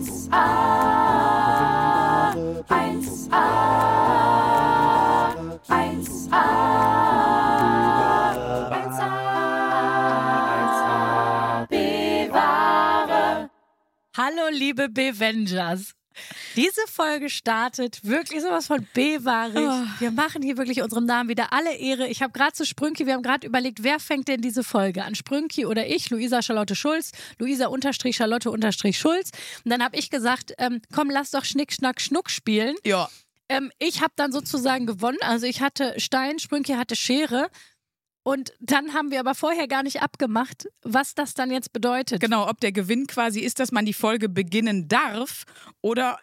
1a, 1a, 1a, 1a, bewahre. Hallo, liebe Bevengers. Diese Folge startet wirklich sowas von bewahrig. Oh. Wir machen hier wirklich unserem Namen wieder alle Ehre. Ich habe gerade zu Sprünki, wir haben gerade überlegt, wer fängt denn diese Folge an? Sprünki oder ich, Luisa Charlotte Schulz, Luisa unterstrich Charlotte unterstrich Schulz. Und dann habe ich gesagt, ähm, komm, lass doch Schnick, Schnack, Schnuck spielen. Ja. Ähm, ich habe dann sozusagen gewonnen. Also ich hatte Stein, Sprünki hatte Schere. Und dann haben wir aber vorher gar nicht abgemacht, was das dann jetzt bedeutet. Genau, ob der Gewinn quasi ist, dass man die Folge beginnen darf oder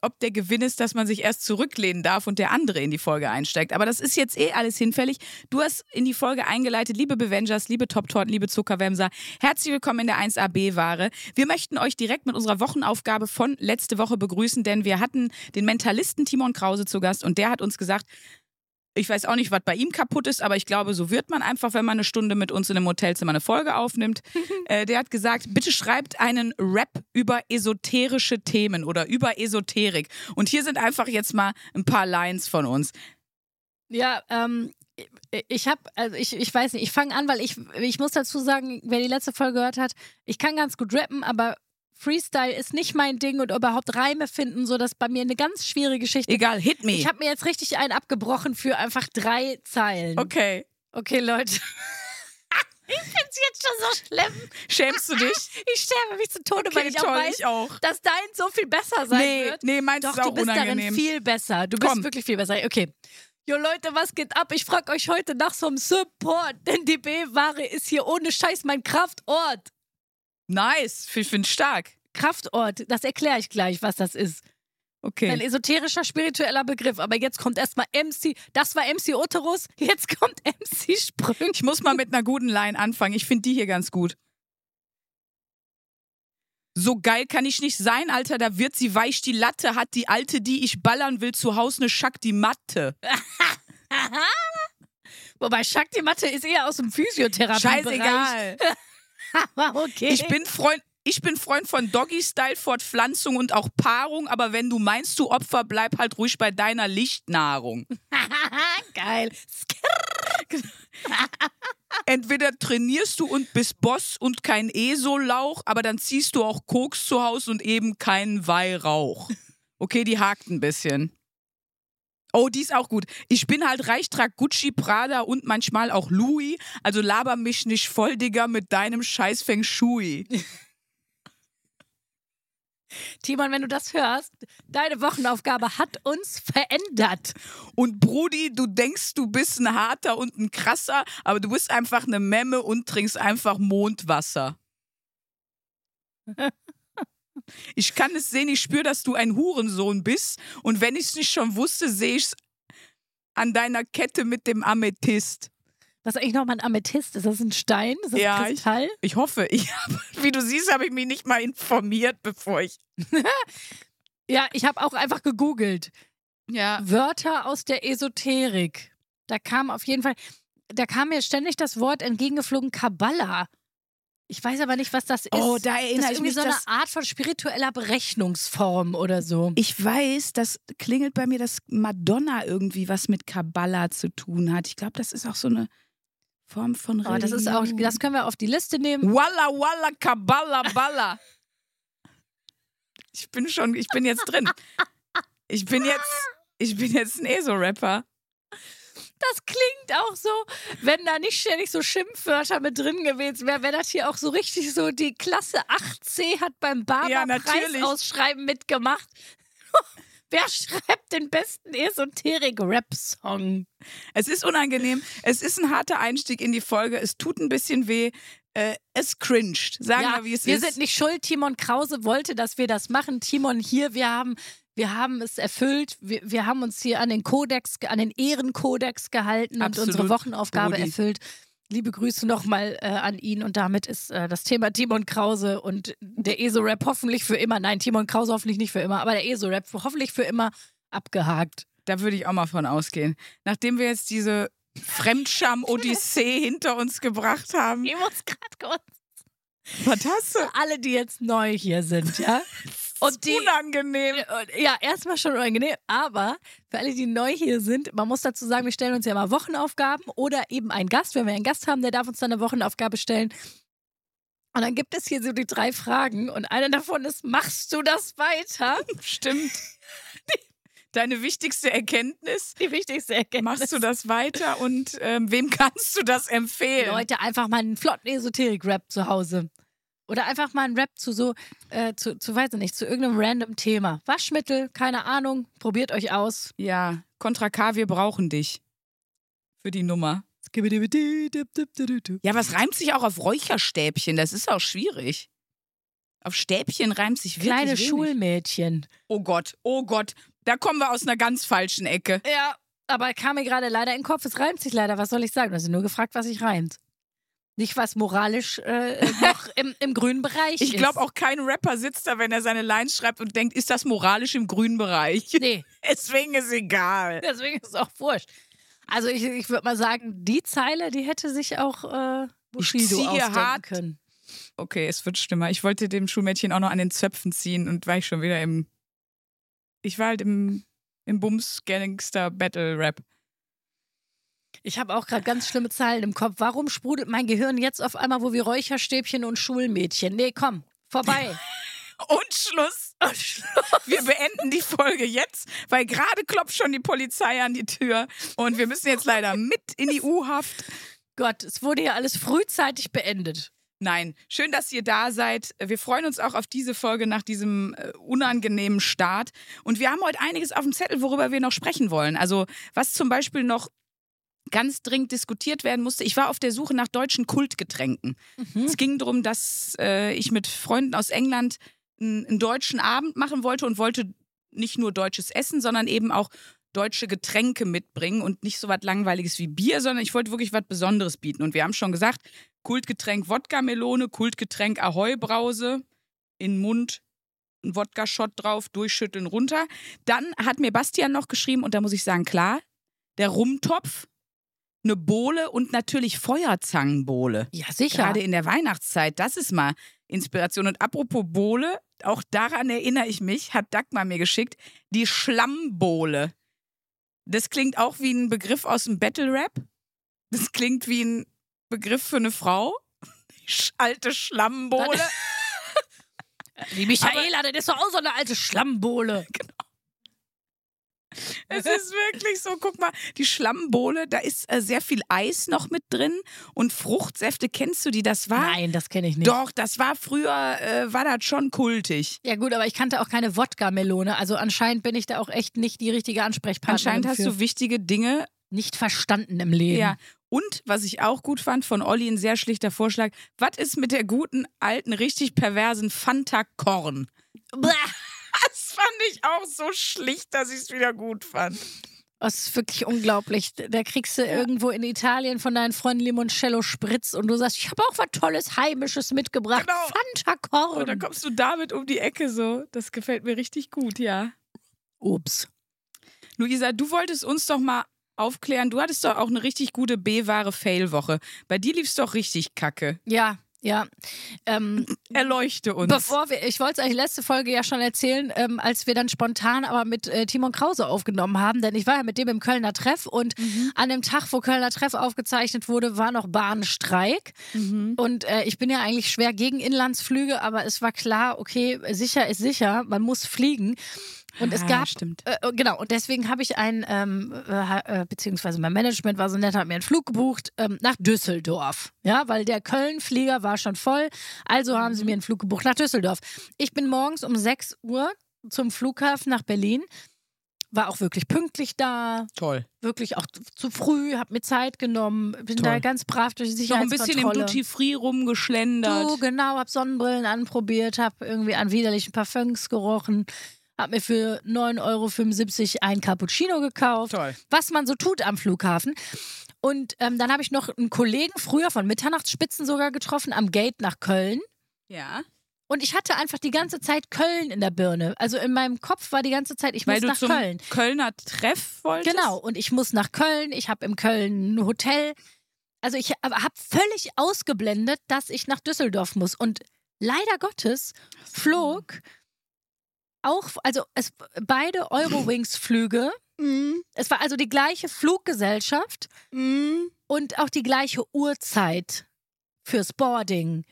ob der Gewinn ist, dass man sich erst zurücklehnen darf und der andere in die Folge einsteigt. Aber das ist jetzt eh alles hinfällig. Du hast in die Folge eingeleitet, liebe Bevengers, liebe Top-Torten, liebe Zuckerwämser. Herzlich willkommen in der 1AB-Ware. Wir möchten euch direkt mit unserer Wochenaufgabe von letzte Woche begrüßen, denn wir hatten den Mentalisten Timon Krause zu Gast und der hat uns gesagt, ich weiß auch nicht, was bei ihm kaputt ist, aber ich glaube, so wird man einfach, wenn man eine Stunde mit uns in einem Hotelzimmer eine Folge aufnimmt. äh, der hat gesagt, bitte schreibt einen Rap über esoterische Themen oder über Esoterik. Und hier sind einfach jetzt mal ein paar Lines von uns. Ja, ähm, ich habe, also ich, ich weiß nicht, ich fange an, weil ich, ich muss dazu sagen, wer die letzte Folge gehört hat, ich kann ganz gut rappen, aber Freestyle ist nicht mein Ding und überhaupt Reime finden, so dass bei mir eine ganz schwierige Geschichte. Egal, hit me. Ich habe mir jetzt richtig einen abgebrochen für einfach drei Zeilen. okay. Okay, Leute. ich find's jetzt schon so schlimm. Schämst du dich? Ich sterbe mich zu Tode, weil Okay, ich auch toll, weiß, ich auch. dass dein so viel besser sein Nee, wird. nee, meins Doch, ist auch du bist unangenehm. darin viel besser. Du bist Komm. wirklich viel besser. Okay. Jo Leute, was geht ab? Ich frag euch heute nach so einem Support, denn die B-Ware ist hier ohne Scheiß mein Kraftort. Nice, ich finde stark. Kraftort, das erkläre ich gleich, was das ist. Ein Okay. esoterischer, spiritueller Begriff. Aber jetzt kommt erstmal MC, das war MC Oterus, jetzt kommt MC Sprüng. Ich muss mal mit einer guten Line anfangen. Ich finde die hier ganz gut. So geil kann ich nicht sein, Alter. Da wird sie weich die Latte, hat die Alte, die ich ballern will, zu Hause eine Schack die Matte. Wobei Shakti Matte ist eher aus dem Physiotherapie. Scheißegal. Aber okay. Ich bin Freund. Ich bin Freund von Doggy-Style, Fortpflanzung und auch Paarung, aber wenn du meinst, du Opfer, bleib halt ruhig bei deiner Lichtnahrung. Geil. Entweder trainierst du und bist Boss und kein ESO-Lauch, aber dann ziehst du auch Koks zu Hause und eben keinen Weihrauch. Okay, die hakt ein bisschen. Oh, die ist auch gut. Ich bin halt reich, trag Gucci, Prada und manchmal auch Louis. Also laber mich nicht voll, Digga, mit deinem scheiß Feng Shui. Timon, wenn du das hörst, deine Wochenaufgabe hat uns verändert. Und Brudi, du denkst, du bist ein harter und ein krasser, aber du bist einfach eine Memme und trinkst einfach Mondwasser. Ich kann es sehen, ich spüre, dass du ein Hurensohn bist. Und wenn ich es nicht schon wusste, sehe ich es an deiner Kette mit dem Amethyst. Was ist eigentlich nochmal ein Amethyst? Ist das ein Stein? Ist das Ja, ein Kristall? Ich hoffe, ich hab, wie du siehst, habe ich mich nicht mal informiert, bevor ich. Ja, ich habe auch einfach gegoogelt. Ja. Wörter aus der Esoterik. Da kam auf jeden Fall, da kam mir ständig das Wort entgegengeflogen Kabbala. Ich weiß aber nicht, was das ist. Oh, da das erinnere ist ich irgendwie mich. so eine Art von spiritueller Berechnungsform oder so. Ich weiß, das klingelt bei mir, dass Madonna irgendwie was mit Kabbala zu tun hat. Ich glaube, das ist auch so eine Form von Oh, Religion. das ist auch, das können wir auf die Liste nehmen. Walla walla Kabbala balla. Ich bin schon, ich bin jetzt drin. Ich bin jetzt, ich bin jetzt ein ESO-Rapper. Das klingt auch so, wenn da nicht ständig so Schimpfwörter mit drin gewesen wären, wäre das hier auch so richtig so, die Klasse 8c hat beim Ja, Barber natürlich. Preisausschreiben mitgemacht. Wer schreibt den besten Esoterik-Rap-Song? Es ist unangenehm. Es ist ein harter Einstieg in die Folge. Es tut ein bisschen weh. Äh, es cringed. Sagen wir, wie es wir ist. sind nicht schuld. Timon Krause wollte, dass wir das machen. Timon hier, wir haben, wir haben es erfüllt. Wir, wir haben uns hier an den Kodex, an den Ehrenkodex gehalten Absolut, und unsere Wochenaufgabe Brudi. erfüllt. Liebe Grüße nochmal äh, an ihn und damit ist äh, das Thema Timon Krause und der ESO-Rap hoffentlich für immer, nein, Timon Krause hoffentlich nicht für immer, aber der ESO-Rap hoffentlich für immer abgehakt. Da würde ich auch mal von ausgehen. Nachdem wir jetzt diese Fremdscham-Odyssee hinter uns gebracht haben. Ich muss gerade kurz. Was hast du? Alle, die jetzt neu hier sind, ja. Und die, Unangenehm. ja, erstmal schon unangenehm, aber für alle, die neu hier sind, man muss dazu sagen, wir stellen uns ja mal Wochenaufgaben oder eben einen Gast. Wenn wir einen Gast haben, der darf uns dann eine Wochenaufgabe stellen. Und dann gibt es hier so die drei Fragen und eine davon ist, machst du das weiter? Stimmt. Deine wichtigste Erkenntnis. Die wichtigste Erkenntnis. Machst du das weiter und ähm, wem kannst du das empfehlen? Leute, einfach mal einen flotten Esoterik-Rap zu Hause. Oder einfach mal einen Rap zu so, äh, zu, zu, weiß ich nicht, zu irgendeinem random Thema. Waschmittel, keine Ahnung, probiert euch aus. Ja, Contra K, wir brauchen dich. Für die Nummer. Ja, was reimt sich auch auf Räucherstäbchen? Das ist auch schwierig. Auf Stäbchen reimt sich wirklich Kleine wenig. Schulmädchen. Oh Gott, oh Gott. Da kommen wir aus einer ganz falschen Ecke. Ja, aber kam mir gerade leider in den Kopf. Es reimt sich leider. Was soll ich sagen? Du hast nur gefragt, was sich reimt. Nicht, was moralisch äh, noch im, im grünen Bereich ist. Ich glaube auch kein Rapper sitzt da, wenn er seine Lines schreibt und denkt, ist das moralisch im grünen Bereich? Nee, Deswegen ist egal. deswegen ist es auch wurscht. Also ich, ich würde mal sagen, die Zeile, die hätte sich auch äh, Bushido ausdenken hart. können. Okay, es wird schlimmer. Ich wollte dem Schulmädchen auch noch an den Zöpfen ziehen und war ich schon wieder im. Ich war halt im, im Bums-Gangster-Battle-Rap. Ich habe auch gerade ganz schlimme Zeilen im Kopf. Warum sprudelt mein Gehirn jetzt auf einmal, wo wir Räucherstäbchen und Schulmädchen? Nee, komm, vorbei. Und Schluss. Wir beenden die Folge jetzt, weil gerade klopft schon die Polizei an die Tür und wir müssen jetzt leider mit in die U-Haft. Gott, es wurde ja alles frühzeitig beendet. Nein, schön, dass ihr da seid. Wir freuen uns auch auf diese Folge nach diesem äh, unangenehmen Start. Und wir haben heute einiges auf dem Zettel, worüber wir noch sprechen wollen. Also, was zum Beispiel noch ganz dringend diskutiert werden musste. Ich war auf der Suche nach deutschen Kultgetränken. Es ging darum, dass äh, ich mit Freunden aus England einen, einen deutschen Abend machen wollte und wollte nicht nur deutsches Essen, sondern eben auch deutsche Getränke mitbringen und nicht so was Langweiliges wie Bier, sondern ich wollte wirklich was Besonderes bieten. Und wir haben schon gesagt, Kultgetränk Wodka-Melone, Kultgetränk Ahoi-Brause, in den Mund, ein Wodka-Shot drauf, durchschütteln, runter. Dann hat mir Bastian noch geschrieben, und da muss ich sagen, klar, der Rumtopf, eine Bohle und natürlich Feuerzangenbowle. Ja, sicher. Gerade in der Weihnachtszeit, das ist mal Inspiration. Und apropos Bohle, auch daran erinnere ich mich, hat Dagmar mir geschickt, die Schlammbohle. Das klingt auch wie ein Begriff aus dem Battle Rap. Das klingt wie ein Begriff für eine Frau. Die alte Schlammbohle. Die Michaela, das ist doch auch so eine alte Schlammbohle. Es ist wirklich so, guck mal, die Schlammbohle, da ist äh, sehr viel Eis noch mit drin und Fruchtsäfte, kennst du die? Das war. Nein, das kenne ich nicht. Doch, das war früher, äh, war das schon kultig. Ja gut, aber ich kannte auch keine Wodka-Melone. Also anscheinend bin ich da auch echt nicht die richtige Ansprechpartnerin Anscheinend hast für. du wichtige Dinge. nicht verstanden im Leben. Ja. Und was ich auch gut fand von Olli, ein sehr schlichter Vorschlag. Was ist mit der guten, alten, richtig perversen Fanta Korn? Bäh. Das fand ich auch so schlicht, dass ich es wieder gut fand. Das ist wirklich unglaublich. Da kriegst du irgendwo in Italien von deinen Freunden Limoncello Spritz und du sagst, ich habe auch was Tolles Heimisches mitgebracht. Genau. Fanta Und dann Korn. kommst du damit um die Ecke so. Das gefällt mir richtig gut, ja. Ups. Luisa, du wolltest uns doch mal aufklären. Du hattest doch auch eine richtig gute B-wahre Fail-Woche. Bei dir lief's doch richtig kacke. Ja, ja. Ähm, Erleuchte uns. Bevor wir, ich wollte es eigentlich letzte Folge ja schon erzählen, ähm, als wir dann spontan aber mit äh, Timon Krause aufgenommen haben, denn ich war ja mit dem im Kölner Treff und an dem Tag, wo Kölner Treff aufgezeichnet wurde, war noch Bahnstreik. Und äh, ich bin ja eigentlich schwer gegen Inlandsflüge, aber es war klar, okay, sicher ist sicher, man muss fliegen. Und es Ah, gab, stimmt. Äh, äh, genau, und deswegen habe ich ein, ähm, äh, äh, beziehungsweise mein Management war so nett, hat mir einen Flug gebucht ähm, nach Düsseldorf. Ja, weil der Köln-Flieger war schon voll. Also haben sie mir einen Flug gebucht nach Düsseldorf. Ich bin morgens um 6 Uhr zum Flughafen nach Berlin. War auch wirklich pünktlich da, Toll. wirklich auch zu früh, habe mir Zeit genommen, bin Toll. da ganz brav durch die Noch ein bisschen im Sicherheitskontrolle. Duty Free rumgeschlendert. Du, genau, hab Sonnenbrillen anprobiert, hab irgendwie an widerlichen Parfums gerochen, hab mir für 9,75 Euro ein Cappuccino gekauft, Toll. was man so tut am Flughafen. Und ähm, dann habe ich noch einen Kollegen früher von Mitternachtsspitzen sogar getroffen am Gate nach Köln. Ja. Und ich hatte einfach die ganze Zeit Köln in der Birne. Also in meinem Kopf war die ganze Zeit, ich Weil muss du nach zum Köln. Kölner Treff wolltest? Genau, und ich muss nach Köln, ich habe im Köln ein Hotel. Also ich habe völlig ausgeblendet, dass ich nach Düsseldorf muss. Und leider Gottes flog auch, also es, beide Eurowings-Flüge, es war also die gleiche Fluggesellschaft und auch die gleiche Uhrzeit fürs Boarding.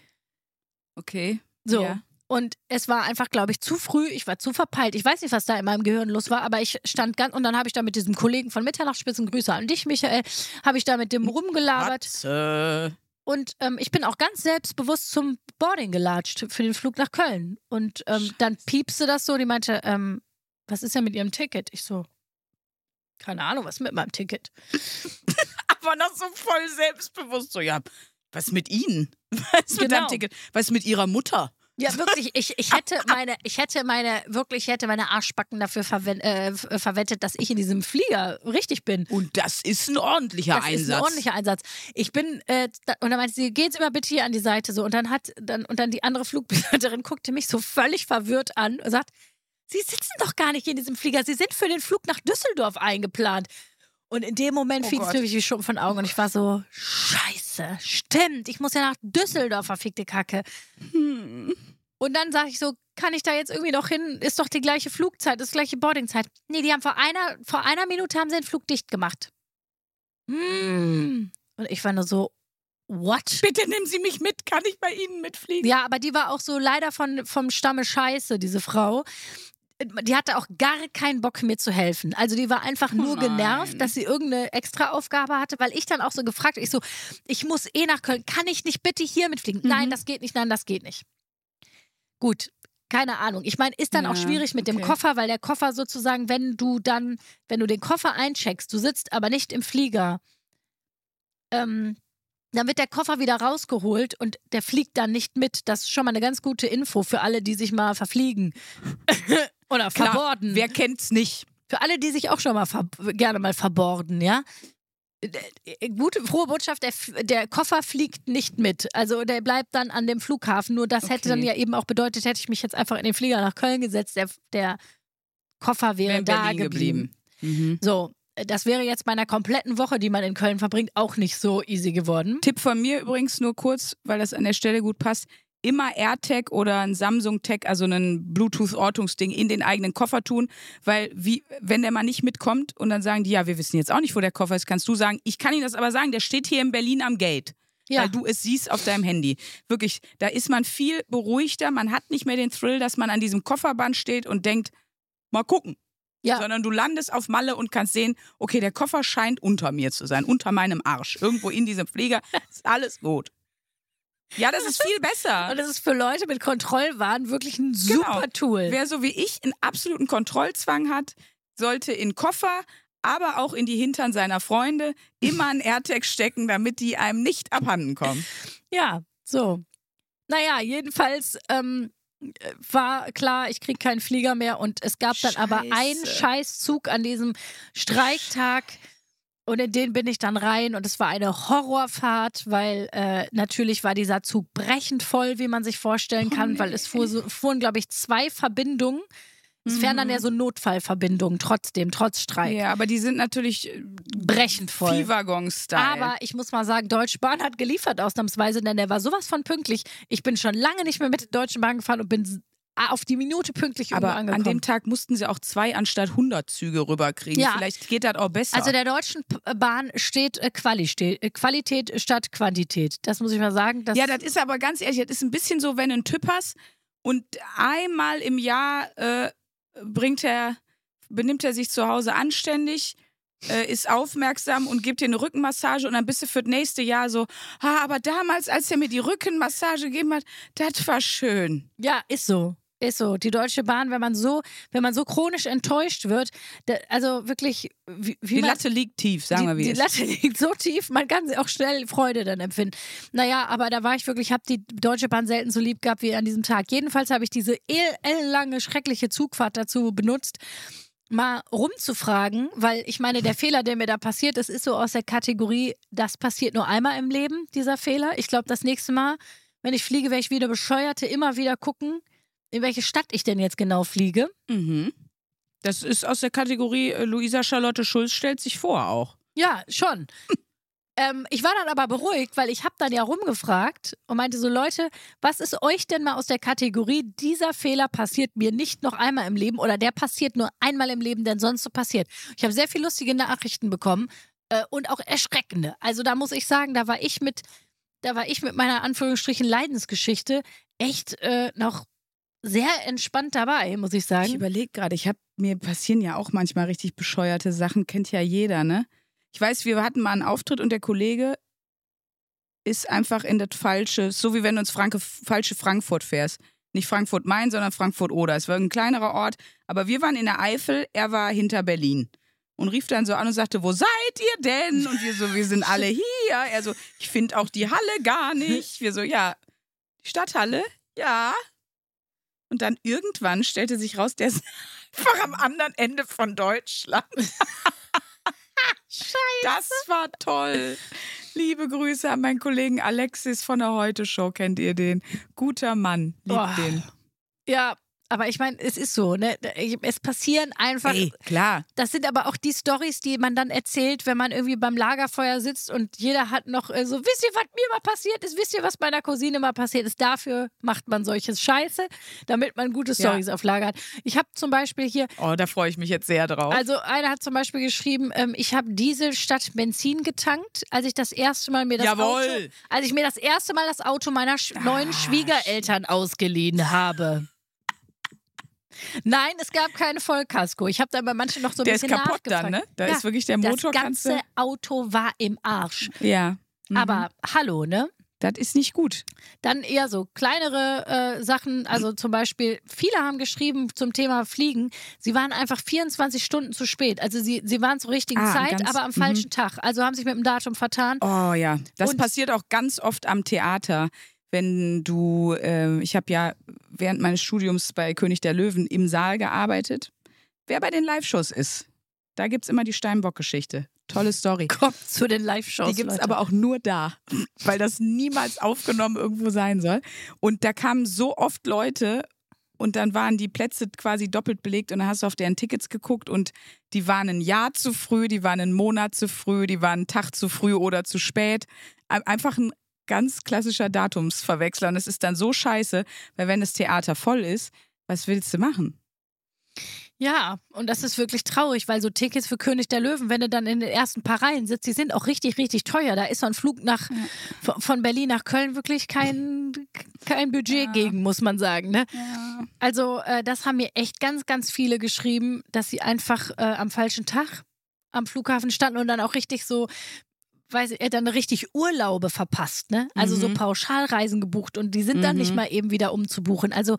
Okay. So. Ja. Und es war einfach, glaube ich, zu früh. Ich war zu verpeilt. Ich weiß nicht, was da in meinem Gehirn los war, aber ich stand ganz. Und dann habe ich da mit diesem Kollegen von Mitternachtsspitzen, Grüße an dich, Michael, habe ich da mit dem rumgelabert. Matze. Und ähm, ich bin auch ganz selbstbewusst zum Boarding gelatscht für den Flug nach Köln. Und ähm, dann piepste das so. Die meinte, ähm, was ist denn mit ihrem Ticket? Ich so, keine Ahnung, was ist mit meinem Ticket? Aber noch so voll selbstbewusst. So, ja, was mit Ihnen? Was mit Genau. deinem Ticket? Was mit Ihrer Mutter? Ja, wirklich. Ich, ich hätte meine, ich hätte meine, wirklich, ich hätte meine Arschbacken dafür verwen äh, äh, verwettet, dass ich in diesem Flieger richtig bin. Und das ist ein ordentlicher Das Einsatz. ist ein ordentlicher Einsatz. Ich bin, äh, da, und dann meinte sie, geht's immer bitte hier an die Seite so. Und dann hat, dann, und dann die andere Flugbegleiterin guckte mich so völlig verwirrt an und sagt, Sie sitzen doch gar nicht in diesem Flieger. Sie sind für den Flug nach Düsseldorf eingeplant. Und in dem Moment Oh fiel es mir wie Schuppen von Augen und ich war so, scheiße, stimmt, ich muss ja nach Düsseldorf, verfickte Kacke. Hm. Und dann sage ich so, kann ich da jetzt irgendwie noch hin? Ist doch die gleiche Flugzeit, ist die gleiche Boardingzeit. Nee, die haben vor einer, vor einer Minute haben sie den Flug dicht gemacht. Hm. Und ich war nur so, what? Bitte nehmen Sie mich mit. Kann ich bei Ihnen mitfliegen? Ja, aber die war auch so leider von, vom Stamme Scheiße, diese Frau. Die hatte auch gar keinen Bock, mir zu helfen. Also die war einfach nur Nein. genervt, dass sie irgendeine Extraaufgabe hatte, weil ich dann auch so gefragt, ich so, ich muss eh nach Köln, kann ich nicht bitte hier mitfliegen? Nein, Mhm. das geht nicht, nein, das geht nicht. Gut, keine Ahnung. Ich meine, ist dann auch Ja, schwierig mit dem okay. Koffer, weil der Koffer sozusagen, wenn du dann, wenn du den Koffer eincheckst, du sitzt aber nicht im Flieger, ähm, dann wird der Koffer wieder rausgeholt und der fliegt dann nicht mit. Das ist schon mal eine ganz gute Info für alle, die sich mal verfliegen. Oder Klar, verborden. Wer kennt's nicht? Für alle, die sich auch schon mal gerne mal verborden, ja. Äh, Gute, frohe Botschaft, der, der Koffer fliegt nicht mit. Also der bleibt dann an dem Flughafen. Nur das hätte Okay. dann ja eben auch bedeutet, hätte ich mich jetzt einfach in den Flieger nach Köln gesetzt, der, der Koffer wäre da Berlin geblieben. geblieben. Mhm. So, äh, das wäre jetzt bei einer kompletten Woche, die man in Köln verbringt, auch nicht so easy geworden. Tipp von mir übrigens nur kurz, weil das an der Stelle gut passt. Immer AirTag oder ein Samsung Tag, also ein Bluetooth-Ortungsding in den eigenen Koffer tun, weil wie, wenn der mal nicht mitkommt und dann sagen die, ja, wir wissen jetzt auch nicht, wo der Koffer ist, kannst du sagen, ich kann Ihnen das aber sagen, der steht hier in Berlin am Gate. Ja, weil du es siehst auf deinem Handy. Wirklich, da ist man viel beruhigter, man hat nicht mehr den Thrill, dass man an diesem Kofferband steht und denkt, mal gucken. Ja. Sondern du landest auf Malle und kannst sehen, okay, der Koffer scheint unter mir zu sein, unter meinem Arsch. Irgendwo in diesem Flieger ist alles gut. Ja, das ist viel besser. und das ist für Leute mit Kontrollwahn wirklich ein Genau. super Tool. Wer so wie ich einen absoluten Kontrollzwang hat, sollte in Koffer, aber auch in die Hintern seiner Freunde immer ein AirTag stecken, damit die einem nicht abhanden kommen. Ja, so. Naja, jedenfalls ähm, äh, war klar, ich kriege keinen Flieger mehr und es gab dann aber einen Scheiße. Scheißzug an diesem Streiktag und in den bin ich dann rein und es war eine Horrorfahrt, weil äh, natürlich war dieser Zug brechend voll, wie man sich vorstellen Oh, kann, weil nee. es fuhr so, fuhren, glaube ich, zwei Verbindungen. Es fähren dann Mhm. ja so Notfallverbindungen trotzdem, trotz Streik. Ja, aber die sind natürlich äh, Brechend voll. Viehwaggon-Style. Aber ich muss mal sagen, Deutsche Bahn hat geliefert ausnahmsweise, denn der war sowas von pünktlich. Ich bin schon lange nicht mehr mit der Deutschen Bahn gefahren und bin auf die Minute pünktlich Aber an angekommen. dem Tag mussten sie auch zwei anstatt 100 Züge rüberkriegen. Ja. Vielleicht geht das auch besser. also der Deutschen P- Bahn steht äh, Quali steht, äh, Qualität statt Quantität. Das muss ich mal sagen. Ja, das ist aber ganz ehrlich, das ist ein bisschen so, wenn du einen Typ hast und einmal im Jahr äh, bringt er, benimmt er sich zu Hause anständig, äh, ist aufmerksam und gibt dir eine Rückenmassage und dann bist du für das nächste Jahr so, ah, aber damals, als er mir die Rückenmassage gegeben hat, das war schön. ja, ist so. Ist so. Die Deutsche Bahn, wenn man so, wenn man so chronisch enttäuscht wird, da, also wirklich, wie, wie Die man, Latte liegt tief, sagen wir die, wie die ist. Latte liegt so tief, man kann sie auch schnell Freude dann empfinden. Naja, aber da war ich wirklich, ich habe die Deutsche Bahn selten so lieb gehabt wie an diesem Tag. Jedenfalls habe ich diese ellenlange, schreckliche Zugfahrt dazu benutzt, mal rumzufragen, weil ich meine, der Fehler, der mir da passiert ist, ist so aus der Kategorie, das passiert nur einmal im Leben, dieser Fehler. Ich glaube, das nächste Mal, wenn ich fliege, werde ich wieder Bescheuerte immer wieder gucken, in welche Stadt ich denn jetzt genau fliege. Mhm. Das ist aus der Kategorie äh, Luisa Charlotte Schulz stellt sich vor auch. Ja, schon. Ähm, ich war dann aber beruhigt, weil ich habe dann ja rumgefragt und meinte so, Leute, was ist euch denn mal aus der Kategorie, dieser Fehler passiert mir nicht noch einmal im Leben oder der passiert nur einmal im Leben, denn sonst so passiert. Ich habe sehr viele lustige Nachrichten bekommen äh, und auch erschreckende. Also da muss ich sagen, da war ich mit, da war ich mit meiner Anführungsstrichen Leidensgeschichte echt äh, noch sehr entspannt dabei, muss ich Ich sagen. überlege gerade, ich habe mir passieren ja auch manchmal richtig bescheuerte Sachen, kennt ja jeder, ne? Ich weiß, wir hatten mal einen Auftritt und der Kollege ist einfach in das falsche, so wie wenn du ins Franke, falsche Frankfurt fährst. Nicht Frankfurt-Main, sondern Frankfurt-Oder. Es war ein kleinerer Ort, aber wir waren in der Eifel, er war hinter Berlin. Und rief dann so an und sagte, wo seid ihr denn? Und wir so, wir sind alle hier. Er so, ich finde auch die Halle gar nicht. Wir so, ja, die Stadthalle? Ja. Und dann irgendwann stellte sich raus, der ist einfach am anderen Ende von Deutschland. Scheiße. Das war toll. Liebe Grüße an meinen Kollegen Alexis von der Heute Show. Kennt ihr den? Guter Mann. Liebt Boah. den. Ja, aber ich meine, es ist so, ne? Es passieren einfach. Ey, klar. Das sind aber auch die Stories, die man dann erzählt, wenn man irgendwie beim Lagerfeuer sitzt und jeder hat noch äh, so, wisst ihr, was mir mal passiert ist? Wisst ihr, was meiner Cousine mal passiert ist? Dafür macht man solches Scheiße, damit man gute Ja. Stories auf Lager hat. Ich habe zum Beispiel hier, Oh, da freue ich mich jetzt sehr drauf. also einer hat zum Beispiel geschrieben, ähm, ich habe Diesel statt Benzin getankt, als ich das erste Mal mir das Jawohl. Auto, als ich mir das erste Mal das Auto meiner sch neuen Ah, Schwiegereltern ausgeliehen habe. Nein, es gab keine Vollkasko. Ich habe da bei manchen noch so ein der ist bisschen kaputt dann, ne? Da Ja, ist wirklich der Motor, das ganze du. Auto war im Arsch. Ja. Mhm. Aber hallo, ne? Das ist nicht gut. Dann eher so kleinere äh, Sachen, also zum Beispiel, viele haben geschrieben zum Thema Fliegen, sie waren einfach 24 Stunden zu spät. Also sie, sie waren zur richtigen Ah, Zeit, aber am falschen Tag. Also haben sich mit dem Datum vertan. Oh ja, das Und- passiert auch ganz oft am Theater. Wenn du, äh, ich habe ja während meines Studiums bei König der Löwen im Saal gearbeitet. Wer bei den Live-Shows ist, da gibt es immer die Steinbock-Geschichte. Tolle Story. Kommt zu den Live-Shows. Die gibt es aber auch nur da, weil das niemals aufgenommen irgendwo sein soll. Und da kamen so oft Leute und dann waren die Plätze quasi doppelt belegt und dann hast du auf deren Tickets geguckt und die waren ein Jahr zu früh, die waren einen Monat zu früh, die waren einen Tag zu früh oder zu spät. Ein- Einfach ein ganz klassischer Datumsverwechsler und es ist dann so scheiße, weil wenn das Theater voll ist, was willst du machen? Ja, und das ist wirklich traurig, weil so Tickets für König der Löwen, wenn du dann in den ersten paar Reihen sitzt, die sind auch richtig, richtig teuer. Da ist so ein Flug nach, von- von Berlin nach Köln wirklich kein, kein Budget Ja. gegen, muss man sagen. Ne? Also, äh, das haben mir echt ganz, ganz viele geschrieben, dass sie einfach äh, am falschen Tag am Flughafen standen und dann auch richtig so, weiß ich, dann richtig Urlaube verpasst, ne? Also so Mhm. Pauschalreisen gebucht und die sind dann nicht Mhm. mal eben wieder umzubuchen. Also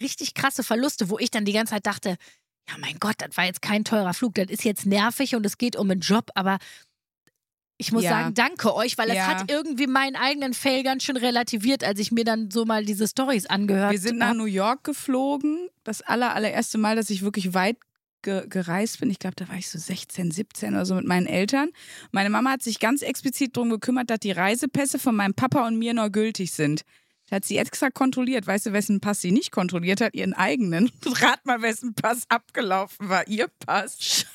richtig krasse Verluste, wo ich dann die ganze Zeit dachte, ja mein Gott, das war jetzt kein teurer Flug, das ist jetzt nervig und es geht um einen Job, aber ich muss Ja. sagen, danke euch, weil es Ja. hat irgendwie meinen eigenen Fail ganz schön relativiert, als ich mir dann so mal diese Stories angehört Wir sind nach hab. New York geflogen. Das aller, allererste Mal, dass ich wirklich weit ge gereist bin. Ich glaube, da war ich so 16, 17 oder so mit meinen Eltern. Meine Mama hat sich ganz explizit darum gekümmert, dass die Reisepässe von meinem Papa und mir noch gültig sind. Da hat sie extra kontrolliert. Weißt du, wessen Pass sie nicht kontrolliert hat? Ihren eigenen. Rat mal, wessen Pass abgelaufen war. Ihr Pass.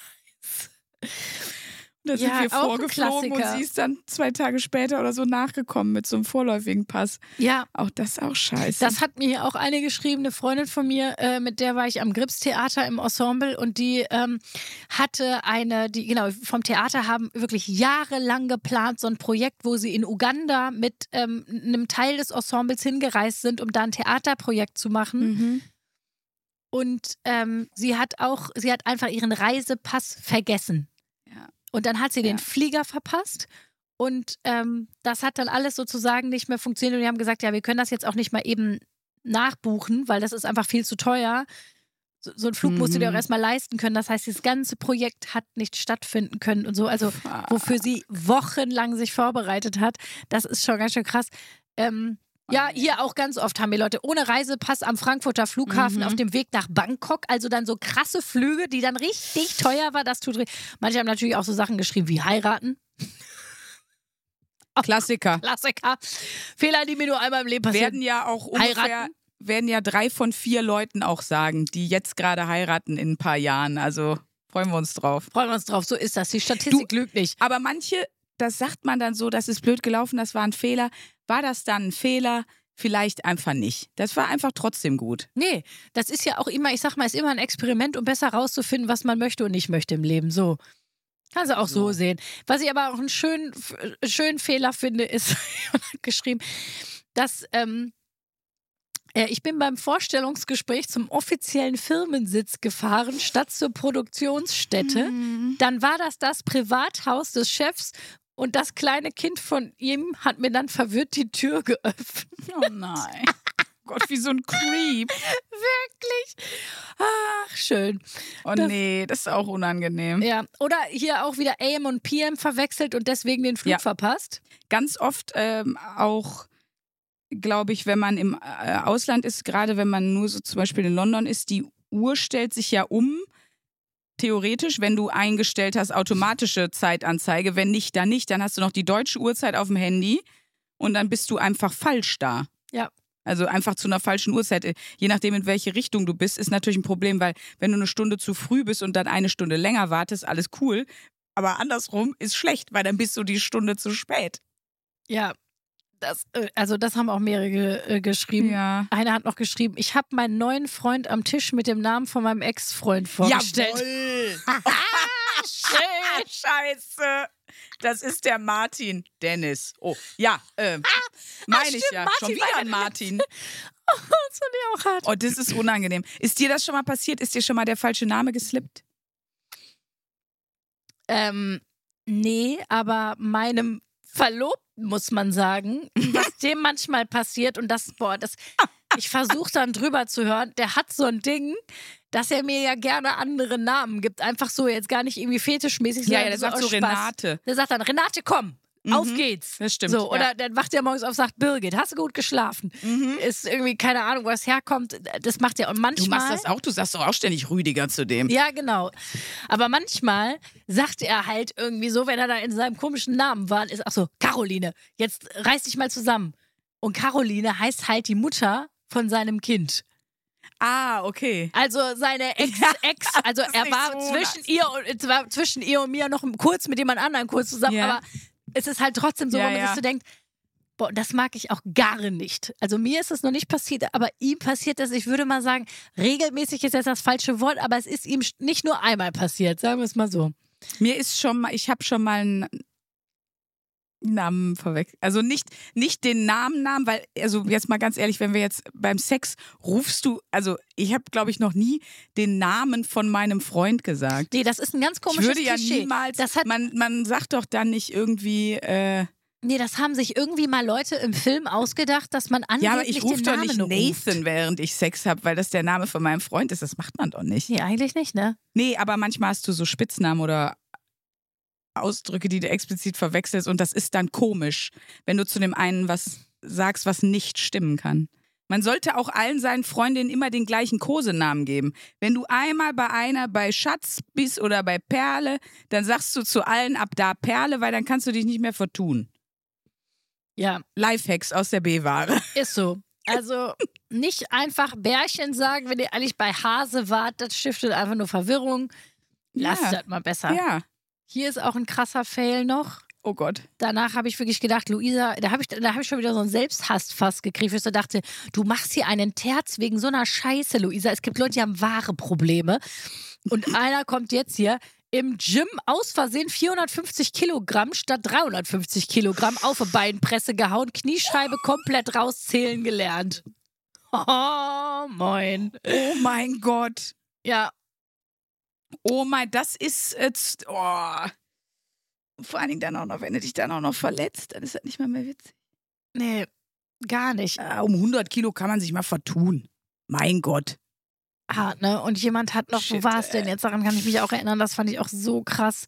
Da sind Ja, wir auch ein vorgeflogen und sie ist dann zwei Tage später oder so nachgekommen mit so einem vorläufigen Pass. Ja, Auch das ist auch scheiße. Das hat mir auch eine geschrieben, eine Freundin von mir, äh, mit der war ich am Grips-Theater im Ensemble und die ähm, hatte eine, die genau vom Theater haben wirklich jahrelang geplant, so ein Projekt, wo sie in Uganda mit ähm, einem Teil des Ensembles hingereist sind, um da ein Theaterprojekt zu machen. mhm. Und ähm, sie hat auch, sie hat einfach ihren Reisepass vergessen. Und dann hat sie den Ja. Flieger verpasst. Und ähm, das hat dann alles sozusagen nicht mehr funktioniert. Und die haben gesagt, ja, wir können das jetzt auch nicht mal eben nachbuchen, weil das ist einfach viel zu teuer. So, so ein Flug musst du dir auch Mhm. erstmal leisten können. Das heißt, das ganze Projekt hat nicht stattfinden können und so. Also, wofür sie wochenlang sich vorbereitet hat, das ist schon ganz schön krass. Ähm, ja, hier auch ganz oft haben wir Leute ohne Reisepass am Frankfurter Flughafen Mhm. auf dem Weg nach Bangkok. Also dann so krasse Flüge, die dann richtig teuer war. Das tut. Manche haben natürlich auch so Sachen geschrieben wie heiraten. Klassiker. Klassiker. Fehler, die mir nur einmal im Leben passieren. Werden ja auch ungefähr, Heiraten? werden ja drei von vier Leuten auch sagen, die jetzt gerade heiraten in ein paar Jahren. Also freuen wir uns drauf. Freuen wir uns drauf. So ist das. Die Statistik lügt nicht. Aber manche das sagt man dann so, das ist blöd gelaufen, das war ein Fehler. War das dann ein Fehler? Vielleicht einfach nicht. Das war einfach trotzdem gut. Nee, das ist ja auch immer, ich sag mal, ist immer ein Experiment, um besser rauszufinden, was man möchte und nicht möchte im Leben. So. Kannst du auch so, So. sehen. Was ich aber auch einen schönen, schönen Fehler finde, ist geschrieben, dass ähm, äh, ich bin beim Vorstellungsgespräch zum offiziellen Firmensitz gefahren, statt zur Produktionsstätte. Dann war das das Privathaus des Chefs und das kleine Kind von ihm hat mir dann verwirrt die Tür geöffnet. Oh nein. Gott, wie so ein Creep. Wirklich? Ach, schön. Oh Das- nee, das ist auch unangenehm. Ja, oder hier auch wieder AM und PM verwechselt und deswegen den Flug Ja. verpasst. Ganz oft ähm, auch, glaube ich, wenn man im äh, Ausland ist, gerade wenn man nur so zum Beispiel in London ist, die Uhr stellt sich ja um. Theoretisch, wenn du eingestellt hast, automatische Zeitanzeige. Wenn nicht, dann nicht. Dann hast du noch die deutsche Uhrzeit auf dem Handy und dann bist du einfach falsch da. Ja. Also einfach zu einer falschen Uhrzeit. Je nachdem, in welche Richtung du bist, ist natürlich ein Problem, weil wenn du eine Stunde zu früh bist und dann eine Stunde länger wartest, alles cool. Aber andersrum ist schlecht, weil dann bist du die Stunde zu spät. Ja, das, äh, also das haben auch mehrere äh, geschrieben. Ja. Einer hat noch geschrieben, ich habe meinen neuen Freund am Tisch mit dem Namen von meinem Ex-Freund vorgestellt. Schön. Scheiße. Das ist der Martin Dennis. Oh, ja, äh, meine ich ja. Martin Schon wieder ein Martin. Das fand ich auch hart. Oh, das ist unangenehm. Ist dir das schon mal passiert? Ist dir schon mal der falsche Name geslippt? Ähm, nee, aber meinem Verlobten muss man sagen, was dem manchmal passiert und das, boah, das, ich versuche dann drüber zu hören, der hat so ein Ding, dass er mir ja gerne andere Namen gibt. Einfach so, jetzt gar nicht irgendwie fetischmäßig. Ja, ja, der sagt so Spaß. Renate. Der sagt dann, Renate, komm, auf Mhm. geht's. Das stimmt, So, ja. oder dann wacht er morgens auf und sagt, Birgit, hast du gut geschlafen? Mhm. Ist irgendwie, keine Ahnung, wo das herkommt. Das macht er. Und Du manchmal. machst das auch, du sagst doch auch ständig Rüdiger zu dem. Ja, genau. Aber manchmal sagt er halt irgendwie so, wenn er da in seinem komischen Namen war, ist ach so, Caroline, jetzt reiß dich mal zusammen. Und Caroline heißt halt die Mutter von seinem Kind. Ah, okay. Also seine Ex, Ex, also er war so zwischen ihr und zwischen ihr und mir noch kurz mit jemand anderem kurz zusammen, Ja. aber es ist halt trotzdem so, Ja, wo man ja. sich so denkt, boah, das mag ich auch gar nicht. Also mir ist es noch nicht passiert, aber ihm passiert das, ich würde mal sagen, regelmäßig ist jetzt das falsche Wort, aber es ist ihm nicht nur einmal passiert, sagen wir es mal so. Mir ist schon mal, ich habe schon mal einen Namen verwechselt. Also nicht, nicht den Namen, Namen, weil, also jetzt mal ganz ehrlich, wenn wir jetzt beim Sex rufst du, also ich habe, glaube ich, noch nie den Namen von meinem Freund gesagt. Nee, das ist ein ganz komisches ich würde ja Klischee. niemals, das hat, man, man sagt doch dann nicht irgendwie, äh, nee, das haben sich irgendwie mal Leute im Film ausgedacht, dass man angeblich ja, aber ich rufe den doch nicht ruft. Nathan, während ich Sex habe, weil das der Name von meinem Freund ist. Das macht man doch nicht. Nee, eigentlich nicht, ne? Nee, aber manchmal hast du so Spitznamen oder Ausdrücke, die du explizit verwechselst und das ist dann komisch, wenn du zu dem einen was sagst, was nicht stimmen kann. Man sollte auch allen seinen Freundinnen immer den gleichen Kosenamen geben. Wenn du einmal bei einer bei Schatz bist oder bei Perle, dann sagst du zu allen ab da Perle, weil dann kannst du dich nicht mehr vertun. Ja, Lifehacks aus der B-Ware. Ist so. Also nicht einfach Bärchen sagen, wenn ihr eigentlich bei Hase wart, das stiftet einfach nur Verwirrung. Lasst Ja. das mal besser. Ja. Hier ist auch ein krasser Fail noch. Oh Gott. Danach habe ich wirklich gedacht, Luisa, da habe ich, da hab ich schon wieder so einen Selbsthassfass gekriegt, wo ich so dachte, du machst hier einen Terz wegen so einer Scheiße, Luisa. Es gibt Leute, die haben wahre Probleme. Und einer kommt jetzt hier im Gym aus Versehen 450 Kilogramm statt 350 Kilogramm auf eine Beinpresse gehauen, Kniescheibe komplett rauszählen gelernt. Oh, moin. Oh mein Gott. Ja, Oh mein, das ist jetzt. Oh. Vor allen Dingen dann auch noch, wenn du dich dann auch noch verletzt, dann ist das nicht mal mehr witzig. nee, gar nicht. Äh, um 100 Kilo kann man sich mal vertun. Mein Gott. hart, ne? Und jemand hat noch, wo Shit, war es denn ey. jetzt? Daran kann ich mich auch erinnern, das fand ich auch so krass.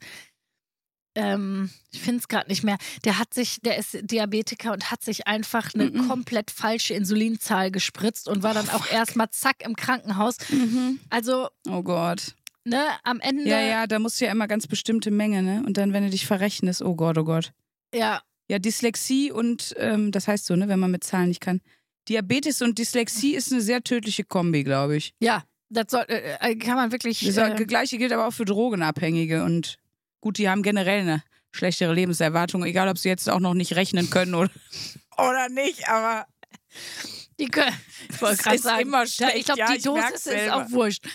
Ähm, ich finde es gerade nicht mehr. Der hat sich, der ist Diabetiker und hat sich einfach eine Mhm. komplett falsche Insulinzahl gespritzt und war dann auch erstmal zack im Krankenhaus. Also, Oh Gott. Ne, am Ende. Ja, ja, da musst du ja immer ganz bestimmte Menge, ne? Und dann, wenn du dich verrechnest, oh Gott, oh Gott. ja. Ja, Dyslexie und, ähm, das heißt so, ne, wenn man mit Zahlen nicht kann. Diabetes und Dyslexie ist eine sehr tödliche Kombi, glaube ich. Ja, das soll, äh, äh, kann man wirklich. Das Äh, gleiche gilt aber auch für Drogenabhängige und gut, die haben generell eine schlechtere Lebenserwartung, egal ob sie jetzt auch noch nicht rechnen können oder, oder nicht, aber Die können, ich wollte gerade ist sagen, immer ja, schlecht, ich glaube, ja, die ich Dosis ist auch wurscht.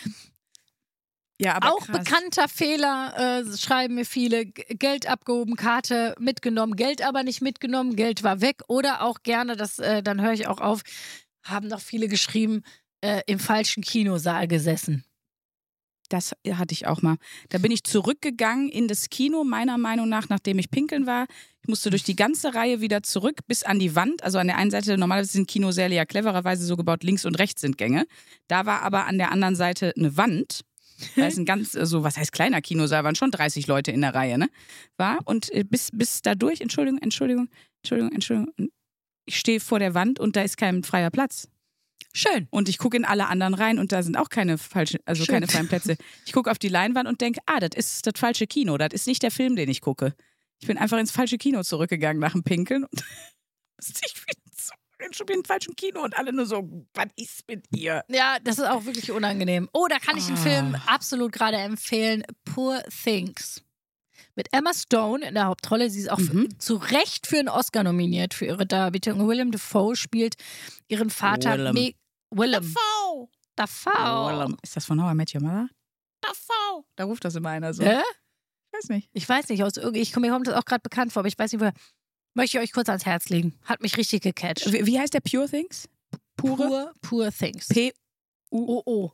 Ja, aber auch krass. bekannter Fehler äh, schreiben mir viele. Geld abgehoben, Karte mitgenommen, Geld aber nicht mitgenommen, Geld war weg. Oder auch gerne, das, äh, dann höre ich auch auf, haben noch viele geschrieben, äh, im falschen Kinosaal gesessen. Das hatte ich auch mal. Da bin ich zurückgegangen in das Kino, meiner Meinung nach, nachdem ich pinkeln war. Ich musste durch die ganze Reihe wieder zurück bis an die Wand. Also an der einen Seite, normalerweise sind Kinosäle ja clevererweise so gebaut, links und rechts sind Gänge. Da war aber an der anderen Seite eine Wand. Da ist ein ganz, so, was heißt kleiner Kinosaal, waren schon 30 Leute in der Reihe, ne? War und äh, bis, bis da durch, Entschuldigung, Entschuldigung, Entschuldigung, Entschuldigung. Ich stehe vor der Wand und da ist kein freier Platz. Schön. Und ich gucke in alle anderen rein und da sind auch keine falschen, also Schön. keine freien Plätze. Ich gucke auf die Leinwand und denke, ah, das ist das falsche Kino. Das ist nicht der Film, den ich gucke. Ich bin einfach ins falsche Kino zurückgegangen nach dem Pinkeln und musste ich wieder. Ich bin im falschen Kino und alle nur so, was ist mit ihr? Ja, das ist auch wirklich unangenehm. Oh, da kann ich einen Ah. Film absolut gerade empfehlen. Poor Things. Mit Emma Stone in der Hauptrolle. Sie ist auch Mhm. zu Recht für einen Oscar nominiert für ihre Darbietung. Willem Dafoe spielt ihren Vater. Willem. Me Willem. Dafoe. Dafoe. Ist das von How I Met Your Mother? Dafoe. Da ruft das immer einer so. Hä? Ich weiß nicht. Ich weiß nicht, aus irgendwie, ich, mir kommt das auch gerade bekannt vor, aber ich weiß nicht, woher. Möchte ich euch kurz ans Herz legen. Hat mich richtig gecatcht. Wie, wie heißt der Pure Things? Pure? Poor, poor Things. P. Oh.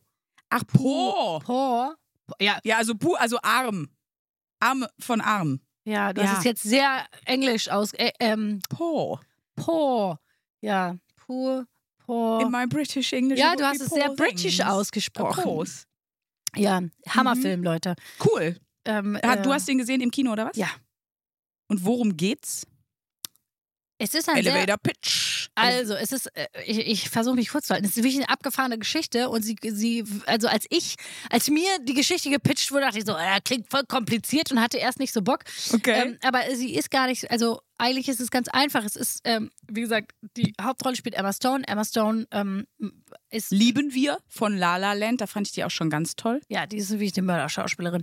Ach, Poor. Poor. Ja, Ja, also pur, also arm. Arm von arm. ja, das Ja. ist jetzt sehr englisch aus. Äh, ähm, Poor. poor. Ja, poor, poor. In my British English. Ja, du hast es sehr poor britisch things. ausgesprochen. Course. Ja, Hammerfilm, Leute. Cool. Ähm, äh, Du hast den gesehen im Kino, oder was? Ja. Und worum geht's? Es ist ein Elevator Pitch. Also, es ist, äh, ich, ich versuche mich kurz zu halten. Es ist wirklich eine abgefahrene Geschichte und sie, sie, also als ich, als mir die Geschichte gepitcht wurde, dachte ich so, äh, klingt voll kompliziert und hatte erst nicht so Bock. okay. Ähm, aber sie ist gar nicht, also eigentlich ist es ganz einfach. Es ist, ähm, wie gesagt, die Hauptrolle spielt Emma Stone. Emma Stone ähm, ist, Lieben wir von La La Land, da fand ich die auch schon ganz toll. ja, die ist wirklich eine Mörderschauspielerin.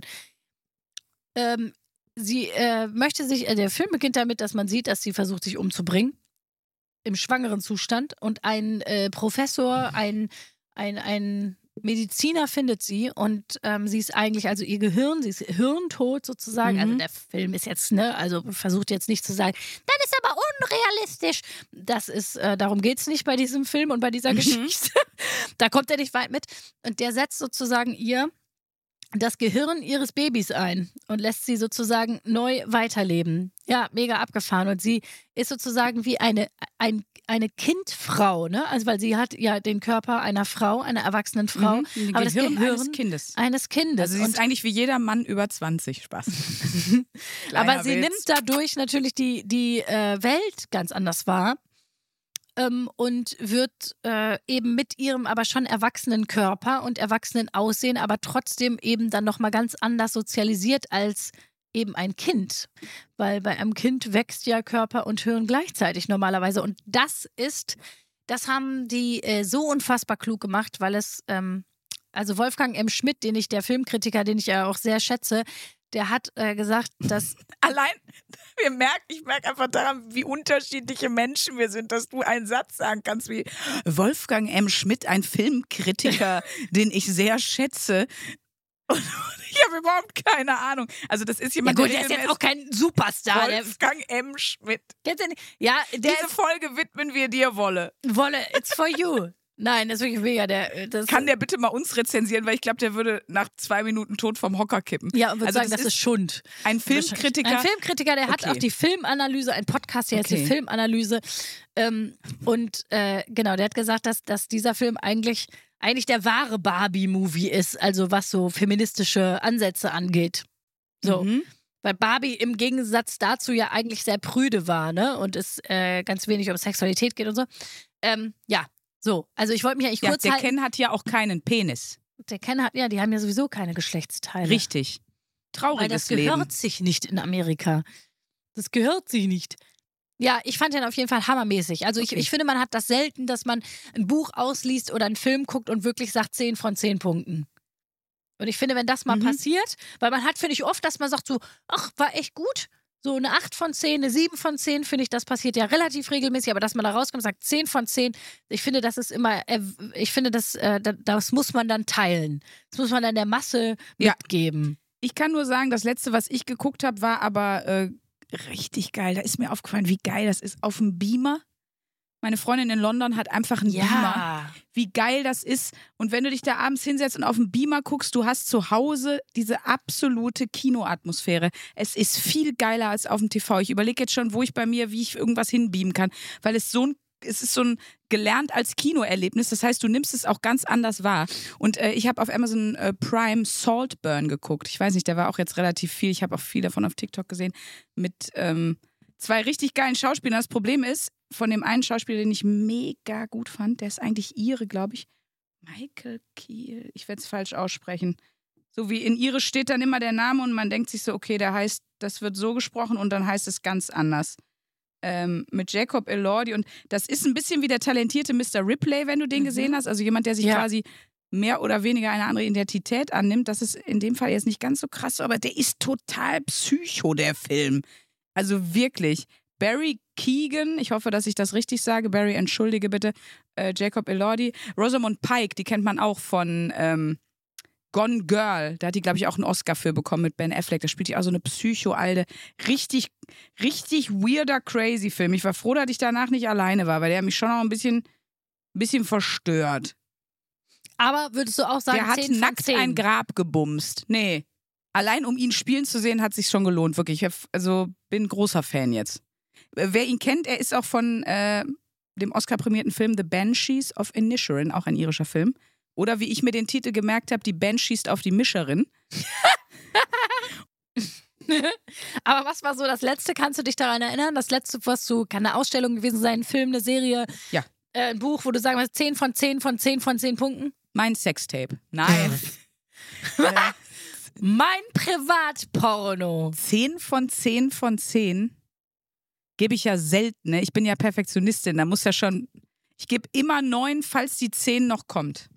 Ähm, sie äh, möchte sich, äh, der Film beginnt damit, dass man sieht, dass sie versucht, sich umzubringen. Im schwangeren Zustand. Und ein äh, Professor, ein, ein, ein Mediziner findet sie und ähm, sie ist eigentlich, also ihr Gehirn, sie ist hirntot sozusagen. Mhm. Also der Film ist jetzt, ne, also versucht jetzt nicht zu sagen, das ist aber unrealistisch. Das ist, äh, darum geht es nicht bei diesem Film und bei dieser Mhm. Geschichte. da kommt er nicht weit mit. Und der setzt sozusagen ihr das Gehirn ihres Babys ein und lässt sie sozusagen neu weiterleben. Ja, mega abgefahren. Und sie ist sozusagen wie eine, ein, eine Kindfrau, ne? Also, weil sie hat ja den Körper einer Frau, einer erwachsenen Frau, Mhm. Aber das Gehirn Gehirn eines Kindes. eines Kindes. Also sie und ist eigentlich wie jeder Mann über 20. Spaß. aber sie Witz. nimmt dadurch natürlich die, die äh, Welt ganz anders wahr ähm, und wird äh, eben mit ihrem aber schon erwachsenen Körper und erwachsenen Aussehen, aber trotzdem eben dann nochmal ganz anders sozialisiert als eben ein Kind. Weil bei einem Kind wächst ja Körper und Hirn gleichzeitig normalerweise. Und das ist, das haben die äh, so unfassbar klug gemacht, weil es, ähm, also Wolfgang M. Schmidt, den ich, der Filmkritiker, den ich ja auch sehr schätze, der hat äh, gesagt, dass Allein, wir merken, ich merke einfach daran, wie unterschiedliche Menschen wir sind, dass du einen Satz sagen kannst wie Wolfgang M. Schmidt, ein Filmkritiker, den ich sehr schätze. Und ich habe überhaupt keine Ahnung. Also das ist ja jemand, gut, der ist jetzt auch kein Superstar. Der, Wolfgang M. Schmidt. Ja, der Diese Folge widmen wir dir, Wolle. Wolle, it's for you. Nein, das ist wirklich mega. Der, äh, das, Kann der bitte mal uns rezensieren, weil ich glaube, der würde nach zwei Minuten tot vom Hocker kippen. ja, und würde also sagen, das das, ist Schund. Ein Filmkritiker. Ein Filmkritiker, der hat Okay. auch die Filmanalyse, ein Podcast, der heißt die Okay. Filmanalyse. Ähm, und äh, genau, der hat gesagt, dass, dass dieser Film eigentlich, eigentlich der wahre Barbie-Movie ist, also was so feministische Ansätze angeht. So. Mhm. Weil Barbie im Gegensatz dazu ja eigentlich sehr prüde war, ne? Und es äh, ganz wenig um Sexualität geht und so. Ähm, ja, so. Also ich wollte mich eigentlich Ja, kurz der halten. Ken hat ja auch keinen Penis. der Ken hat, ja, die haben ja sowieso keine Geschlechtsteile. Richtig. Weil Trauriges das gehört Leben. sich nicht in Amerika. Das gehört sich nicht. Ja, ich fand den auf jeden Fall hammermäßig. Also ich, Okay. ich finde, man hat das selten, dass man ein Buch ausliest oder einen Film guckt und wirklich sagt 10 von 10 Punkten. Und ich finde, wenn das mal Mhm. passiert, weil man hat, finde ich, oft, dass man sagt so, ach, war echt gut. So eine 8 von 10, eine 7 von 10, finde ich, das passiert ja relativ regelmäßig, aber dass man da rauskommt und sagt 10 von 10, ich finde, das ist immer, äh, ich finde, das, äh, da- das muss man dann teilen. Das muss man dann der Masse Ja. mitgeben. Ich kann nur sagen, das letzte, was ich geguckt habe, war aber äh, richtig geil. Da ist mir aufgefallen, wie geil das ist. Auf dem Beamer. Meine Freundin in London hat einfach einen Beamer. Wie geil das ist. Und wenn du dich da abends hinsetzt und auf dem Beamer guckst, du hast zu Hause diese absolute Kinoatmosphäre. Es ist viel geiler als auf dem TV. Ich überlege jetzt schon, wo ich bei mir, wie ich irgendwas hinbeamen kann, weil es so ein es ist so ein gelernt als Kinoerlebnis. Das heißt, du nimmst es auch ganz anders wahr. Und äh, ich habe auf Amazon äh, Prime Saltburn geguckt. Ich weiß nicht, der war auch jetzt relativ viel. Ich habe auch viel davon auf TikTok gesehen. Mit ähm, zwei richtig geilen Schauspielern. Das Problem ist, von dem einen Schauspieler, den ich mega gut fand, der ist eigentlich ihre, glaube ich. Michael Kiel. Ich werde es falsch aussprechen. So wie in ihre steht dann immer der Name und man denkt sich so, okay, der heißt, das wird so gesprochen und dann heißt es ganz anders. Ähm, mit Jacob Elordi und das ist ein bisschen wie der talentierte Mr. Ripley, wenn du den Mhm. gesehen hast. Also jemand, der sich Ja. quasi mehr oder weniger eine andere Identität annimmt. Das ist in dem Fall jetzt nicht ganz so krass, aber der ist total psycho, der Film. Also wirklich. Barry Keegan, ich hoffe, dass ich das richtig sage. Barry, entschuldige bitte. Äh, Jacob Elordi. Rosamund Pike, die kennt man auch von ähm, Gone Girl. Da hat die, glaube ich, auch einen Oscar für bekommen mit Ben Affleck. Da spielt die auch so eine Psycho-Alte. Richtig, richtig weirder, crazy Film. Ich war froh, dass ich danach nicht alleine war, weil der hat mich schon auch ein bisschen, ein bisschen verstört. Aber würdest du auch sagen, Der hat 10 von nackt 10? ein Grab gebumst. Nee. Allein um ihn spielen zu sehen, hat sich schon gelohnt, wirklich. Ich also bin großer Fan jetzt. Äh, Wer ihn kennt, er ist auch von äh, dem Oscar-prämierten Film The Banshees of Inisherin, auch ein irischer Film. Oder wie ich mir den Titel gemerkt habe, die Band schießt auf die Mischerin. Aber was war so das letzte? Kannst du dich daran erinnern? Das letzte, was du, kann eine Ausstellung gewesen sein, ein Film, eine Serie, Ja. äh, ein Buch, wo du sagen würdest, 10 von 10 von 10 von 10 Punkten? Mein Sextape. Nein. Mein Privatporno. 10 von 10 von 10 gebe ich ja selten. Ne? Ich bin ja Perfektionistin. Da muss ja schon. Ich gebe immer 9, falls die 10 noch kommt.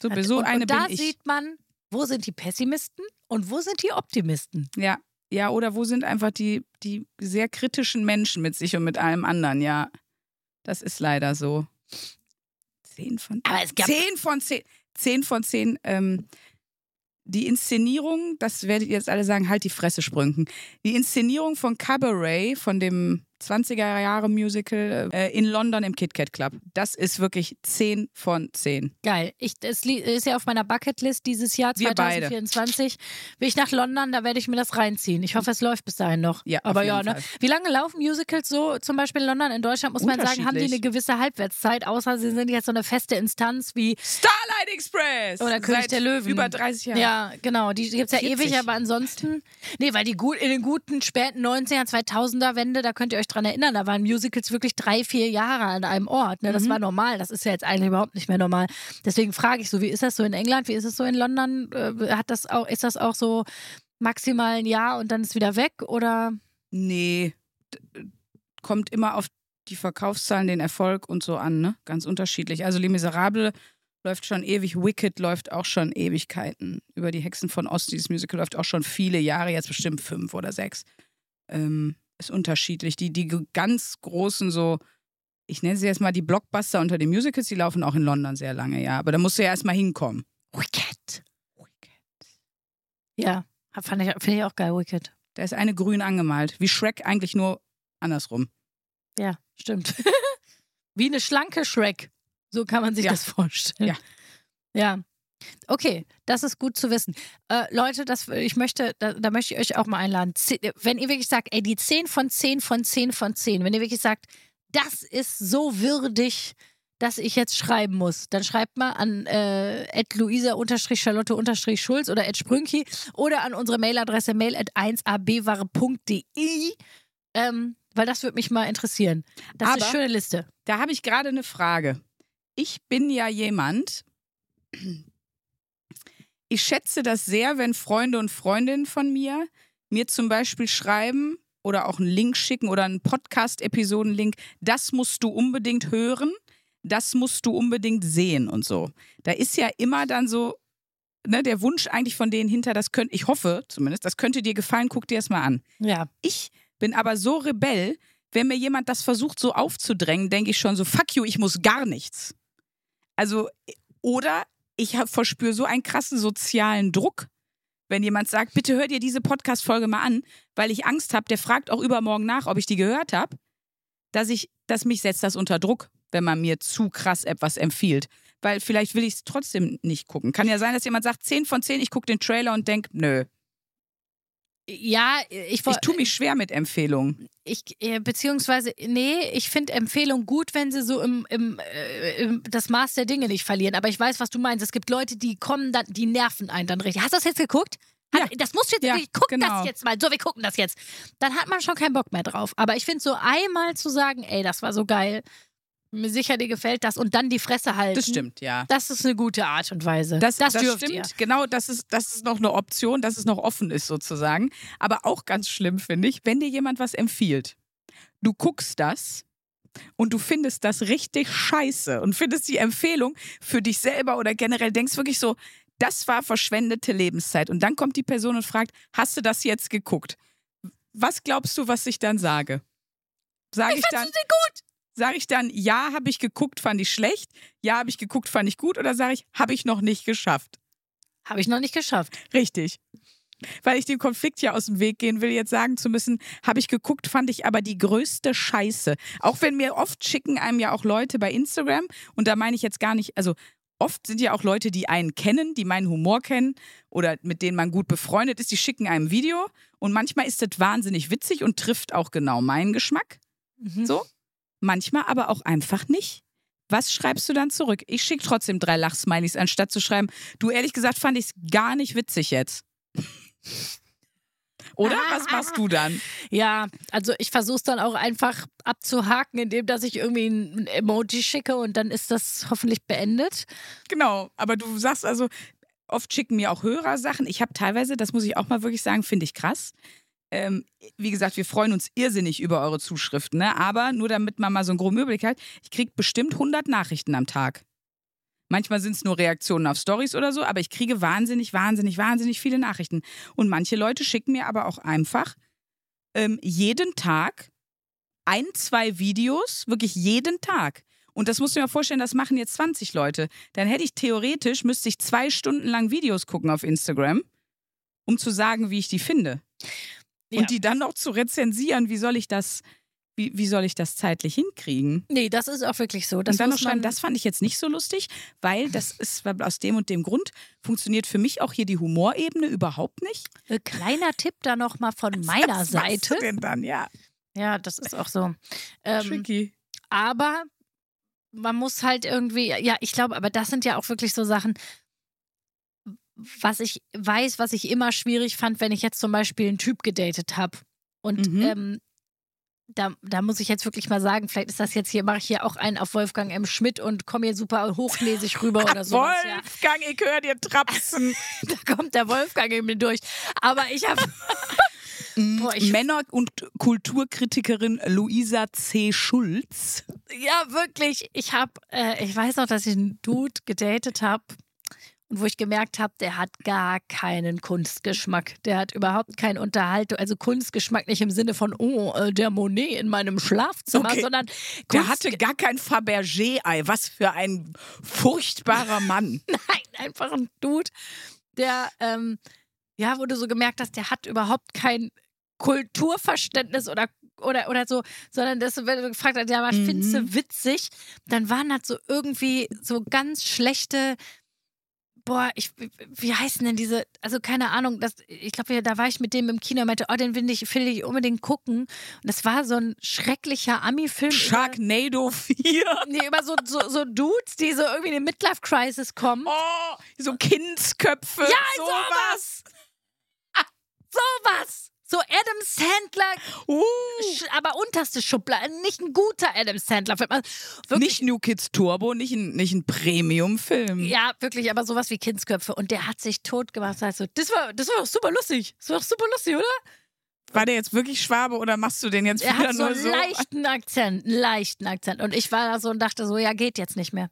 So, so und, eine und da bin ich. sieht man, wo sind die Pessimisten und wo sind die Optimisten. Ja. Ja, oder wo sind einfach die, die sehr kritischen Menschen mit sich und mit allem anderen? Ja, das ist leider so. 10 von Aber es gab 10 von 10. 10 von 10. Ähm, die Inszenierung, das werdet ihr jetzt alle sagen, halt die Fresse sprünken. Die Inszenierung von Cabaret, von dem 20er Jahre Musical äh, in London im Kit Kat Club, das ist wirklich 10 von 10. Geil. Ich, li- ist ja auf meiner Bucketlist dieses Jahr Wir beide. 2024. Will ich nach London, da werde ich mir das reinziehen. Ich hoffe, es läuft bis dahin noch. Ja, Aber ja, ne? Fall. Wie lange laufen Musicals so zum Beispiel in London? In Deutschland muss man sagen, haben die eine gewisse Halbwertszeit, außer sie sind jetzt so eine feste Instanz wie Starlight Express! Oder König Seit der Löwen. Über 30 Jahren. Ja, genau. Die gibt es ja 40. ewig, aber ansonsten. Nee, weil die gut in den guten späten 90er, 2000er Wende, da könnt ihr euch dran erinnern, da waren Musicals wirklich drei, vier Jahre an einem Ort. Ne? Das Mhm. war normal. Das ist ja jetzt eigentlich überhaupt nicht mehr normal. Deswegen frage ich so, wie ist das so in England? Wie ist es so in London? Äh, Hat das auch, ist das auch so maximal ein Jahr und dann ist wieder weg? Oder? Nee, kommt immer auf die Verkaufszahlen, den Erfolg und so an, ne? Ganz unterschiedlich. Also Les Miserables läuft schon ewig, Wicked läuft auch schon Ewigkeiten. Über die Hexen von Ost, dieses Musical läuft auch schon viele Jahre, jetzt bestimmt fünf oder sechs. Ähm, ist unterschiedlich. Die, die ganz großen so, ich nenne sie jetzt mal die Blockbuster unter den Musicals, die laufen auch in London sehr lange, ja. Aber da musst du ja erstmal hinkommen. Wicked. Ja, fand ich, finde ich auch geil, Wicked. Da ist eine grün angemalt. Wie Shrek eigentlich nur andersrum. Ja, stimmt. Wie eine schlanke Shrek. So kann man sich Ja. das vorstellen. Ja. Ja. Okay, das ist gut zu wissen. Äh, Leute, das, ich möchte, da, da möchte ich euch auch mal einladen. Ze- Wenn ihr wirklich sagt, ey, die 10 von 10 von 10 von 10, wenn ihr wirklich sagt, das ist so würdig, dass ich jetzt schreiben muss, dann schreibt mal an äh, luisa-charlotte-schulz oder sprünki oder an unsere Mailadresse mail at 1abware.de, ähm, weil das würde mich mal interessieren. Das ist Aber- eine schöne Liste. Da habe ich gerade eine Frage. Ich bin ja jemand, ich schätze das sehr, wenn Freunde und Freundinnen von mir mir zum Beispiel schreiben oder auch einen Link schicken oder einen Podcast-Episoden-Link, das musst du unbedingt hören, das musst du unbedingt sehen und so. Da ist ja immer dann so ne, der Wunsch eigentlich von denen hinter, das könnte, ich hoffe zumindest, das könnte dir gefallen, guck dir das mal an. Ja. Ich bin aber so rebell, wenn mir jemand das versucht so aufzudrängen, denke ich schon so, fuck you, ich muss gar nichts. Also, oder ich verspüre so einen krassen sozialen Druck, wenn jemand sagt, bitte hör dir diese Podcast-Folge mal an, weil ich Angst habe, der fragt auch übermorgen nach, ob ich die gehört habe, dass ich, dass mich setzt das unter Druck, wenn man mir zu krass etwas empfiehlt. Weil vielleicht will ich es trotzdem nicht gucken. Kann ja sein, dass jemand sagt, 10 von 10, ich gucke den Trailer und denke, nö. Ja, ich, Ich tue mich schwer mit Empfehlungen. ich äh, beziehungsweise, nee, ich finde Empfehlungen gut, wenn sie so im, im, äh, im das Maß der Dinge nicht verlieren. Aber ich weiß, was du meinst. Es gibt Leute, die kommen dann, die nerven einen dann richtig. Hast du das jetzt geguckt? Hat, Ja. Das musst du jetzt, Ja, guck genau. das jetzt mal. So, wir gucken das jetzt. Dann hat man schon keinen Bock mehr drauf. Aber ich finde so einmal zu sagen, ey, das war so geil, sicher, dir gefällt das und dann die Fresse halten. Das stimmt, ja. Das ist eine gute Art und Weise. Das, das, dürft stimmt, ihr. genau, das ist, das ist noch eine Option, dass es noch offen ist sozusagen. Aber auch ganz schlimm finde ich, wenn dir jemand was empfiehlt. Du guckst das und du findest das richtig scheiße und findest die Empfehlung für dich selber oder generell denkst wirklich so, das war verschwendete Lebenszeit. Und dann kommt die Person und fragt, hast du das jetzt geguckt? Was glaubst du, was ich dann sage? Sage ich, dann, gut. Sage ich dann, ja, habe ich geguckt, fand ich schlecht, ja, habe ich geguckt, fand ich gut oder sage ich, habe ich noch nicht geschafft? Habe ich noch nicht geschafft. Richtig. Weil ich den Konflikt ja aus dem Weg gehen will, jetzt sagen zu müssen, habe ich geguckt, fand ich aber die größte Scheiße. Auch wenn mir oft schicken einem ja auch Leute bei Instagram, und da meine ich jetzt gar nicht, also oft sind ja auch Leute, die einen kennen, die meinen Humor kennen oder mit denen man gut befreundet ist, die schicken einem ein Video und manchmal ist das wahnsinnig witzig und trifft auch genau meinen Geschmack. Mhm. So. Manchmal aber auch einfach nicht. Was schreibst du dann zurück? Ich schicke trotzdem drei Lachsmilies, anstatt zu schreiben, du ehrlich gesagt fand ich es gar nicht witzig jetzt. Oder? Was machst du dann? Ja, also ich versuche es dann auch einfach abzuhaken, indem dass ich irgendwie ein Emoji schicke und dann ist das hoffentlich beendet. Genau. Aber du sagst also, oft schicken mir auch Hörer Sachen. Ich habe teilweise, das muss ich auch mal wirklich sagen, finde ich krass. Ähm, wie gesagt, wir freuen uns irrsinnig über eure Zuschriften, ne? aber nur damit man mal so einen groben Überblick hat, ich kriege bestimmt 100 Nachrichten am Tag. Manchmal sind es nur Reaktionen auf Stories oder so, aber ich kriege wahnsinnig, wahnsinnig, wahnsinnig viele Nachrichten. Und manche Leute schicken mir aber auch einfach ähm, jeden Tag ein, zwei Videos, wirklich jeden Tag. Und das musst du mal vorstellen, das machen jetzt 20 Leute. Dann hätte ich theoretisch, müsste ich zwei Stunden lang Videos gucken auf Instagram, um zu sagen, wie ich die finde. Ja. Und die dann noch zu rezensieren, wie soll ich das, wie, wie soll ich das zeitlich hinkriegen? Nee, das ist auch wirklich so. Das und dann noch schreiben, das fand ich jetzt nicht so lustig, weil das ist aus dem und dem Grund funktioniert für mich auch hier die Humorebene überhaupt nicht. Äh, kleiner Tipp da noch mal von meiner Was Seite. du denn dann, ja. Ja, das ist auch so. Ähm, Tricky. aber man muss halt irgendwie, ja, ich glaube, aber das sind ja auch wirklich so Sachen, was ich weiß, was ich immer schwierig fand, wenn ich jetzt zum Beispiel einen Typ gedatet habe. Und Mhm. ähm, da, da muss ich jetzt wirklich mal sagen, vielleicht ist das jetzt hier, mache ich hier auch einen auf Wolfgang M. Schmidt und komme hier super hochlesig rüber oder sowas. Ja. Wolfgang, ich höre dir trapsen. Da kommt der Wolfgang eben durch. Aber ich habe. Boah, ich- Männer- und Kulturkritikerin Luisa C. Schulz. Ja, wirklich. Ich habe, äh, ich weiß noch, dass ich einen Dude gedatet habe und wo ich gemerkt habe, der hat gar keinen Kunstgeschmack. Der hat überhaupt keinen Unterhaltung, also Kunstgeschmack nicht im Sinne von, oh, äh, der Monet in meinem Schlafzimmer, Okay. sondern Der Kunst- hatte gar kein Fabergé-Ei. Was für ein furchtbarer Mann. Nein, einfach ein Dude, der, ähm, ja, wo du so gemerkt hast, der hat überhaupt kein Kulturverständnis oder oder, oder so, sondern das, wenn du gefragt hast, ja, was Mhm. findest du witzig, dann waren das so irgendwie so ganz schlechte, boah, ich, wie heißen denn diese, also keine Ahnung, das, ich glaube, da war ich mit dem im Kino und meinte, oh, den will ich, will ich unbedingt gucken. Und das war so ein schrecklicher Ami-Film. Sharknado 4. Nee, über so, so, so Dudes, die so irgendwie in eine Midlife-Crisis kommen. Oh, so Kindsköpfe. Ja, sowas. Sowas! So Adam Sandler, Uh, aber unterste Schublade, nicht ein guter Adam Sandler-Film. Also nicht New Kids Turbo, nicht ein, nicht ein Premium-Film. ja, wirklich, aber sowas wie Kindsköpfe. Und der hat sich tot gemacht. Also, das war, das war doch super lustig. Das war doch super lustig, oder? War der jetzt wirklich Schwabe oder machst du den jetzt Er wieder hat so nur einen so? leichten Akzent, einen leichten Akzent. Und ich war da so und dachte so, ja, geht jetzt nicht mehr.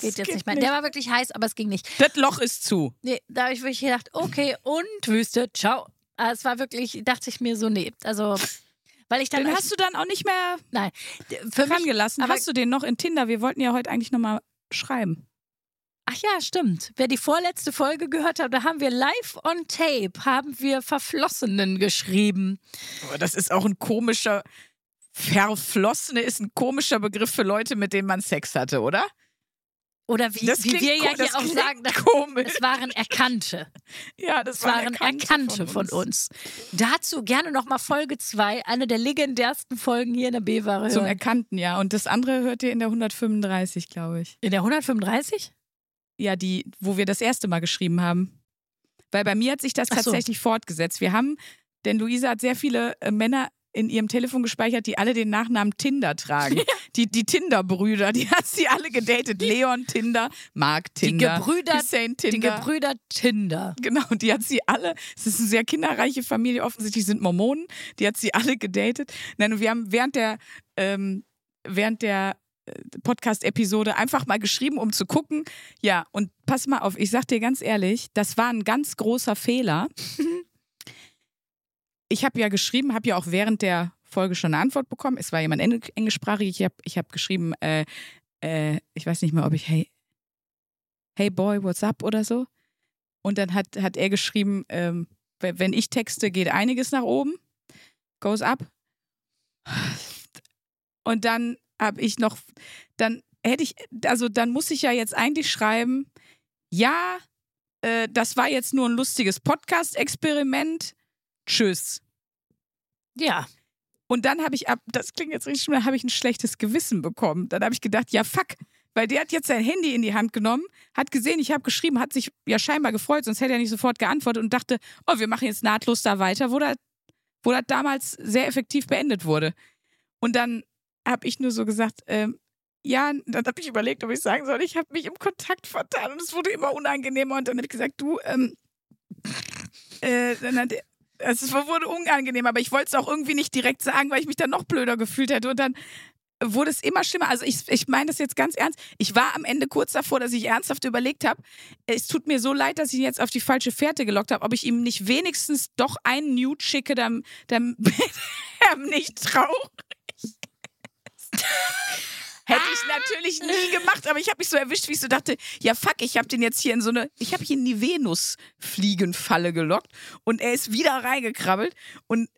Geht jetzt geht nicht mehr. nicht. Der war wirklich heiß, aber es ging nicht. Das Loch ist zu. Nee, da habe ich wirklich gedacht, okay, und Wüste, ciao. Aber es war wirklich, dachte ich mir so, nee. Also, weil ich dann. Den hast du dann auch nicht mehr nein. Für mich. rangelassen. aber- hast du den noch in Tinder? Wir wollten ja heute eigentlich nochmal schreiben. Ach ja, stimmt. Wer die vorletzte Folge gehört hat, da haben wir live on tape, haben wir Verflossenen geschrieben. Aber das ist auch ein komischer. Verflossene ist ein komischer Begriff für Leute, mit denen man Sex hatte, oder? Oder wie, wie wir ja hier auch sagen, das, komisch. es waren Erkannte. Ja, das Es waren Erkannte von uns. Dazu gerne nochmal Folge 2, eine der legendärsten Folgen hier in der B-Ware. Zum. Erkannten, ja. Und das andere hört ihr in der 135, glaube ich. In der 135? Ja, die, wo wir das erste Mal geschrieben haben. Weil bei mir hat sich das so. tatsächlich fortgesetzt. Wir haben, denn Luisa hat sehr viele äh, Männer in ihrem Telefon gespeichert, die alle den Nachnamen Tinder tragen. Die, die Tinder-Brüder, die hat sie alle gedatet. Leon Tinder, Mark Tinder, die Gebrüder, Hussein die Tinder. Gebrüder Tinder. Genau, die hat sie alle, es ist eine sehr kinderreiche Familie, offensichtlich sind Mormonen, die hat sie alle gedatet. Nein, und wir haben während der, ähm, während der äh, Podcast-Episode einfach mal geschrieben, um zu gucken. Ja, und pass mal auf, ich sag dir ganz ehrlich, das war ein ganz großer Fehler. Ich habe ja geschrieben, habe ja auch während der Folge schon eine Antwort bekommen. Es war jemand engl- englischsprachig. Ich habe ich hab geschrieben, äh, äh, ich weiß nicht mehr, ob ich hey, hey boy, what's up oder so. Und dann hat, hat er geschrieben, ähm, we- wenn ich texte, geht einiges nach oben, goes up. Und dann habe ich noch, dann hätte ich, also dann muss ich ja jetzt eigentlich schreiben, ja, äh, das war jetzt nur ein lustiges Podcast-Experiment. Tschüss. Ja. Und dann habe ich ab, das klingt jetzt richtig schlimm, habe ich ein schlechtes Gewissen bekommen. Dann habe ich gedacht, ja fuck, weil der hat jetzt sein Handy in die Hand genommen, hat gesehen, ich habe geschrieben, hat sich ja scheinbar gefreut, sonst hätte er nicht sofort geantwortet und dachte, oh, wir machen jetzt nahtlos da weiter, wo das, wo das damals sehr effektiv beendet wurde. Und dann habe ich nur so gesagt, ähm, ja, dann habe ich überlegt, ob ich sagen soll, ich habe mich im Kontakt vertan und es wurde immer unangenehmer und dann habe ich gesagt, du, ähm, äh, dann hat er, es wurde unangenehm, aber ich wollte es auch irgendwie nicht direkt sagen, weil ich mich dann noch blöder gefühlt hätte. Und dann wurde es immer schlimmer. Also ich, ich meine das jetzt ganz ernst. Ich war am Ende kurz davor, dass ich ernsthaft überlegt habe, es tut mir so leid, dass ich ihn jetzt auf die falsche Fährte gelockt habe, ob ich ihm nicht wenigstens doch einen Nude schicke, damit er nicht traurig. Hätte ich natürlich nie gemacht, aber ich habe mich so erwischt, wie ich so dachte, ja fuck, ich habe den jetzt hier in so eine, ich habe ihn in die Venus-Fliegenfalle gelockt und er ist wieder reingekrabbelt und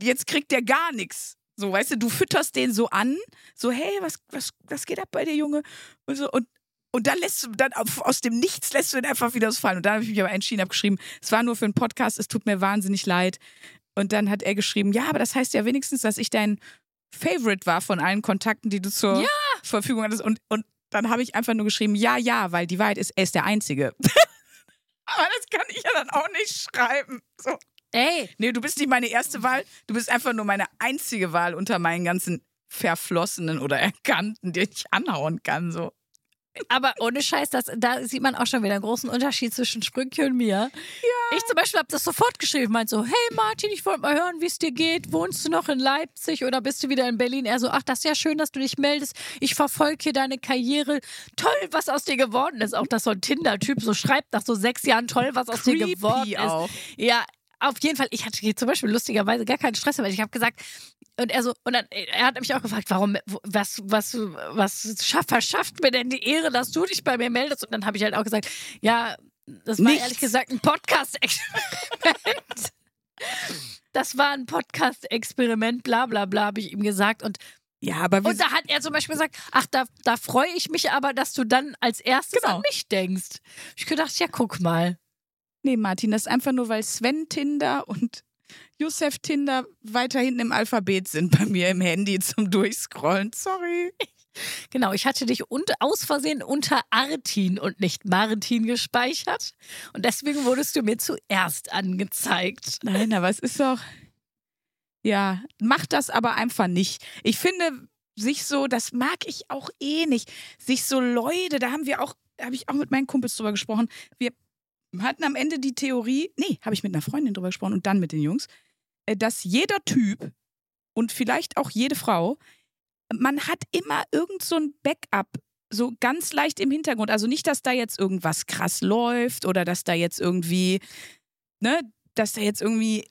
jetzt kriegt er gar nichts. So, weißt du, du fütterst den so an, so, hey, was, was, was geht ab bei dir, Junge? Und so, und, und dann lässt du, dann aus dem Nichts lässt du ihn einfach wieder ausfallen. Und dann habe ich mich aber entschieden, habe geschrieben, es war nur für einen Podcast, es tut mir wahnsinnig leid. Und dann hat er geschrieben, ja, aber das heißt ja wenigstens, dass ich dein Favorite war von allen Kontakten, die du zur Ja. Verfügung hattest. Und, und dann habe ich einfach nur geschrieben, ja, ja, weil die Wahrheit ist, er ist der Einzige. aber das kann ich ja dann auch nicht schreiben. So. Ey, Nee, du bist nicht meine erste Wahl, du bist einfach nur meine einzige Wahl unter meinen ganzen Verflossenen oder Erkannten, die ich anhauen kann. So. Aber ohne Scheiß, das, da sieht man auch schon wieder einen großen Unterschied zwischen Sprünke und mir. Ja. Ich zum Beispiel habe das sofort geschrieben, meint so, hey Martin, ich wollte mal hören, wie es dir geht. Wohnst du noch in Leipzig oder bist du wieder in Berlin? Er so, ach, das ist ja schön, dass du dich meldest. Ich verfolge hier deine Karriere. Toll, was aus dir geworden ist. Auch dass so ein Tinder-Typ so schreibt nach so sechs Jahren, toll, was aus dir Creepy geworden ist. auch. Ja, auf jeden Fall. Ich hatte zum Beispiel lustigerweise gar keinen Stress, weil ich habe gesagt, und er so, und dann, er hat mich auch gefragt, warum, was, was, was schaff, verschafft mir denn die Ehre, dass du dich bei mir meldest? Und dann habe ich halt auch gesagt, ja, das war Nichts. ehrlich gesagt ein Podcast-Experiment. Das war ein Podcast-Experiment, bla bla bla, habe ich ihm gesagt. Und, Ja, aber und da hat er zum Beispiel gesagt, ach, da, da freue ich mich aber, dass du dann als erstes Genau. an mich denkst. Ich gedacht, ja, guck mal. Nee, Martin, das ist einfach nur, weil Sven Tinder und Josef Tinder weiter hinten im Alphabet sind bei mir im Handy zum Durchscrollen. Sorry. Genau, ich hatte dich und, aus Versehen unter Artin und nicht Martin gespeichert. Und deswegen wurdest du mir zuerst angezeigt. Nein, aber es ist doch. Ja, mach das aber einfach nicht. Ich finde, sich so, das mag ich auch eh nicht. Sich so Leute, da haben wir auch, da habe ich auch mit meinen Kumpels drüber gesprochen. Wir hatten am Ende die Theorie, nee, habe ich mit einer Freundin drüber gesprochen und dann mit den Jungs, äh, dass jeder Typ und vielleicht auch jede Frau, man hat immer irgend so ein Backup so ganz leicht im Hintergrund. Also nicht, dass da jetzt irgendwas krass läuft oder dass da jetzt irgendwie, ne, dass da jetzt irgendwie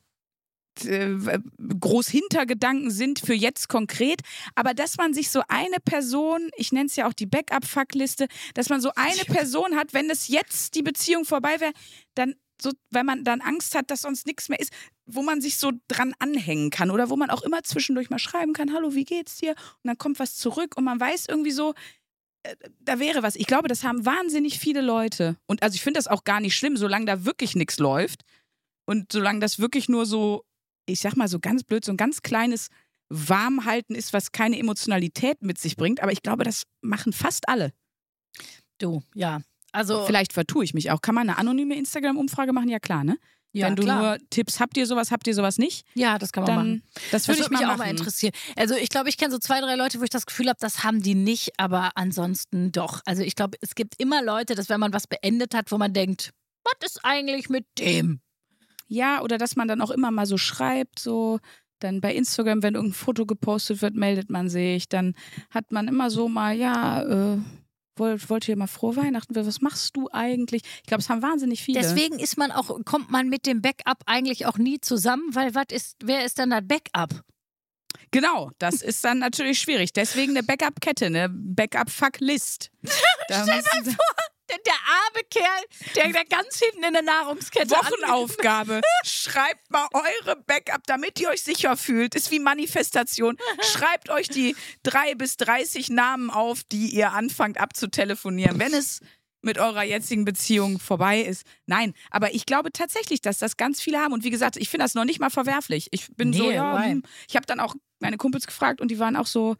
äh, groß Hintergedanken sind für jetzt konkret, aber dass man sich so eine Person, ich nenne es ja auch die Backup-Fuckliste, dass man so eine Person hat, wenn es jetzt die Beziehung vorbei wäre, dann so, weil man dann Angst hat, dass sonst nichts mehr ist, wo man sich so dran anhängen kann oder wo man auch immer zwischendurch mal schreiben kann, hallo, wie geht's dir? Und dann kommt was zurück und man weiß irgendwie so, äh, da wäre was. Ich glaube, das haben wahnsinnig viele Leute. Und also ich finde das auch gar nicht schlimm, solange da wirklich nichts läuft und solange das wirklich nur so ich sag mal so ganz blöd, so ein ganz kleines Warmhalten ist, was keine Emotionalität mit sich bringt. Aber ich glaube, das machen fast alle. Du, ja. Also Vielleicht vertue ich mich auch. Kann man eine anonyme Instagram-Umfrage machen? Ja, klar, ne? ja, Wenn du klar. nur Tipps, habt ihr sowas, habt ihr sowas nicht? ja, das kann man Dann, machen. das Das würde ich mich mal auch mal interessieren. Also ich glaube, ich kenne so zwei, drei Leute, wo ich das Gefühl habe, das haben die nicht, aber ansonsten doch. Also ich glaube, es gibt immer Leute, dass wenn man was beendet hat, wo man denkt, was ist eigentlich mit dem? Ja, oder dass man dann auch immer mal so schreibt, so dann bei Instagram, wenn irgendein Foto gepostet wird, meldet man sich. Dann hat man immer so mal, ja, äh, wollt, wollt ihr mal frohe Weihnachten? Was machst du eigentlich? Ich glaube, es haben wahnsinnig viele. Deswegen ist man auch, kommt man mit dem Backup eigentlich auch nie zusammen, weil was ist, wer ist dann das Backup? Genau, das ist dann natürlich schwierig. Deswegen eine Backup-Kette, eine Backup-Fuck-List. Da müssen Sie- Der, der arme Kerl, der da ganz hinten in der Nahrungskette Wochenaufgabe. Schreibt mal eure Backup, damit ihr euch sicher fühlt. Ist wie Manifestation. Schreibt euch die drei bis 30 Namen auf, die ihr anfangt abzutelefonieren, wenn es mit eurer jetzigen Beziehung vorbei ist. Nein, aber ich glaube tatsächlich, dass das ganz viele haben. Und wie gesagt, ich finde das noch nicht mal verwerflich. Ich bin so, Nee, ja, why? hm. ich habe dann auch meine Kumpels gefragt und die waren auch so,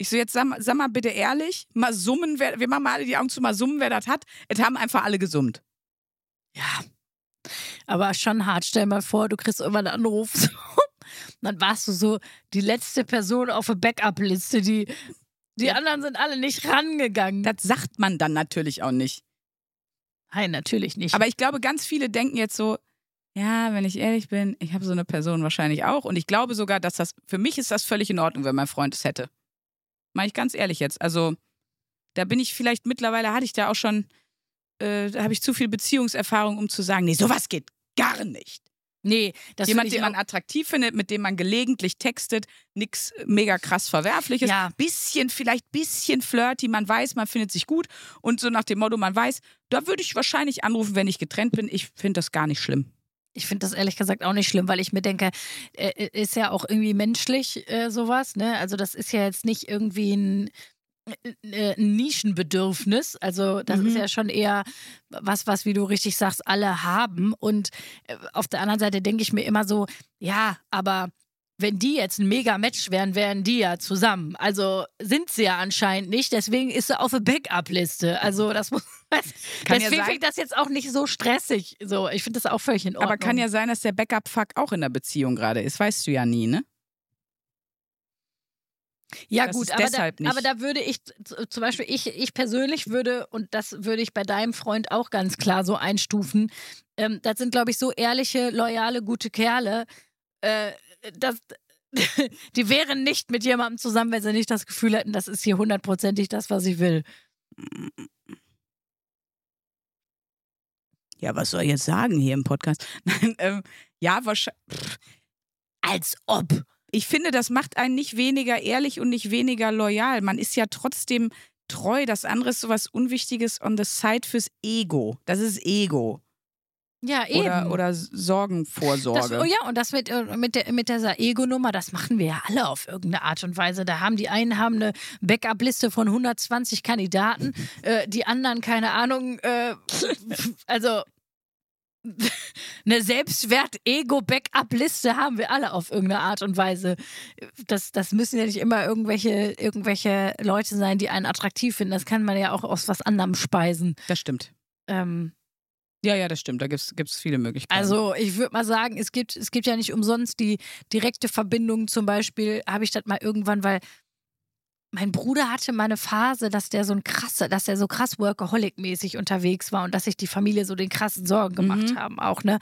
ich so, jetzt sag, mal- sag mal bitte ehrlich, mal summen, wer, wir machen mal alle die Augen zu, mal summen, wer das hat. Es haben einfach alle gesummt. Ja. Aber schon hart. Stell mal vor, du kriegst irgendwann einen Anruf. Dann warst du so die letzte Person auf der Backup-Liste. Die, die anderen sind alle nicht rangegangen. Das sagt man dann natürlich auch nicht. Nein, natürlich nicht. Aber ich glaube, ganz viele denken jetzt so, ja, wenn ich ehrlich bin, ich habe so eine Person wahrscheinlich auch. Und ich glaube sogar, dass das, für mich ist das völlig in Ordnung, wenn mein Freund es hätte. Mach ich ganz ehrlich jetzt. Also, da bin ich vielleicht mittlerweile, hatte ich da auch schon, äh, da habe ich zu viel Beziehungserfahrung, um zu sagen, nee, sowas geht gar nicht. nee, das Jemand, den man attraktiv findet, mit dem man gelegentlich textet, nix mega krass Verwerfliches. Ja. Bisschen, vielleicht bisschen flirty, man weiß, man findet sich gut. Und so nach dem Motto, man weiß, da würde ich wahrscheinlich anrufen, wenn ich getrennt bin. Ich finde das gar nicht schlimm. Ich finde das ehrlich gesagt auch nicht schlimm, weil ich mir denke, äh, ist ja auch irgendwie menschlich äh, sowas. Ne? Also das ist ja jetzt nicht irgendwie ein, äh, ein Nischenbedürfnis. Also das Mhm. ist ja schon eher was, was, wie du richtig sagst, alle haben. Und äh, auf der anderen Seite denke ich mir immer so, ja, aber wenn die jetzt ein Mega-Match wären, wären die ja zusammen. Also sind sie ja anscheinend nicht. Deswegen ist sie auf der Backup-Liste. Also das muss. Ja deswegen sein- finde ich das jetzt auch nicht so stressig. So, ich finde das auch völlig in Ordnung. Aber kann ja sein, dass der Backup-Fuck auch in der Beziehung gerade ist. Weißt du ja nie, ne? Ja, Das gut, aber da, aber da würde ich zum Beispiel, ich, ich persönlich würde, und das würde ich bei deinem Freund auch ganz klar so einstufen, ähm, das sind, glaube ich, so ehrliche, loyale, gute Kerle, äh, das, die wären nicht mit jemandem zusammen, wenn sie nicht das Gefühl hätten, das ist hier hundertprozentig das, was ich will. Ja, was soll ich jetzt sagen hier im Podcast? Nein, ähm, ja, wahrscheinlich. Als ob. Ich finde, das macht einen nicht weniger ehrlich und nicht weniger loyal. Man ist ja trotzdem treu. Das andere ist sowas Unwichtiges on the side fürs Ego. Das ist Ego. Ja, eben. Oder, oder das, Sorgenvorsorge. oh ja, und das mit, äh, mit, der, mit dieser Ego-Nummer, das machen wir ja alle auf irgendeine Art und Weise. Da haben die einen haben eine Backup-Liste von 120 Kandidaten, äh, die anderen, keine Ahnung, äh, also eine Selbstwert-Ego-Backup-Liste haben wir alle auf irgendeine Art und Weise. Das, das müssen ja nicht immer irgendwelche, irgendwelche Leute sein, die einen attraktiv finden. Das kann man ja auch aus was anderem speisen. Das stimmt. Ähm, Ja, ja, das stimmt. Da gibt es viele Möglichkeiten. Also ich würde mal sagen, es gibt, es gibt ja nicht umsonst die direkte Verbindung. Zum Beispiel habe ich das mal irgendwann, weil mein Bruder hatte mal eine Phase, dass der so ein krasser, dass er so krass Workaholic-mäßig unterwegs war und dass sich die Familie so den krassen Sorgen gemacht Mhm. haben auch, ne?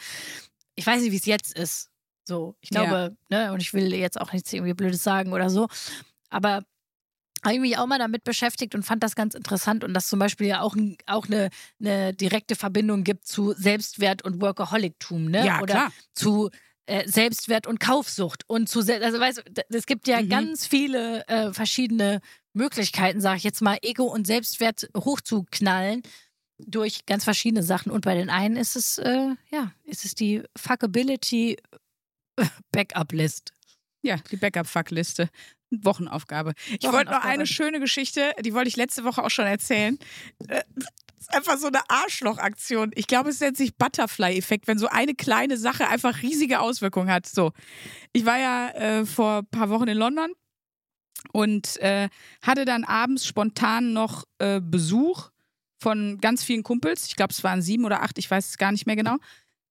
Ich weiß nicht, wie es jetzt ist. So, ich Ja. glaube, ne, und ich will jetzt auch nichts irgendwie Blödes sagen oder so. Aber habe ich mich auch mal damit beschäftigt und fand das ganz interessant und dass zum Beispiel ja auch, auch eine, eine direkte Verbindung gibt zu Selbstwert und Workaholictum, ne? Ja, Oder klar. zu äh, Selbstwert und Kaufsucht und zu, also weißt du, es gibt ja Mhm. ganz viele äh, verschiedene Möglichkeiten, sage ich jetzt mal, Ego und Selbstwert hochzuknallen durch ganz verschiedene Sachen und bei den einen ist es, äh, ja, ist es die Fuckability Backup-List. Ja, die Backup-Fuck-Liste. Wochenaufgabe. Ich wollte noch eine schöne Geschichte, die wollte ich letzte Woche auch schon erzählen. Äh, Das ist einfach so eine Arschloch-Aktion. Ich glaube, es nennt sich Butterfly-Effekt, wenn so eine kleine Sache einfach riesige Auswirkungen hat. So, ich war ja äh, vor ein paar Wochen in London und äh, hatte dann abends spontan noch äh, Besuch von ganz vielen Kumpels. Ich glaube, es waren sieben oder acht, ich weiß es gar nicht mehr genau.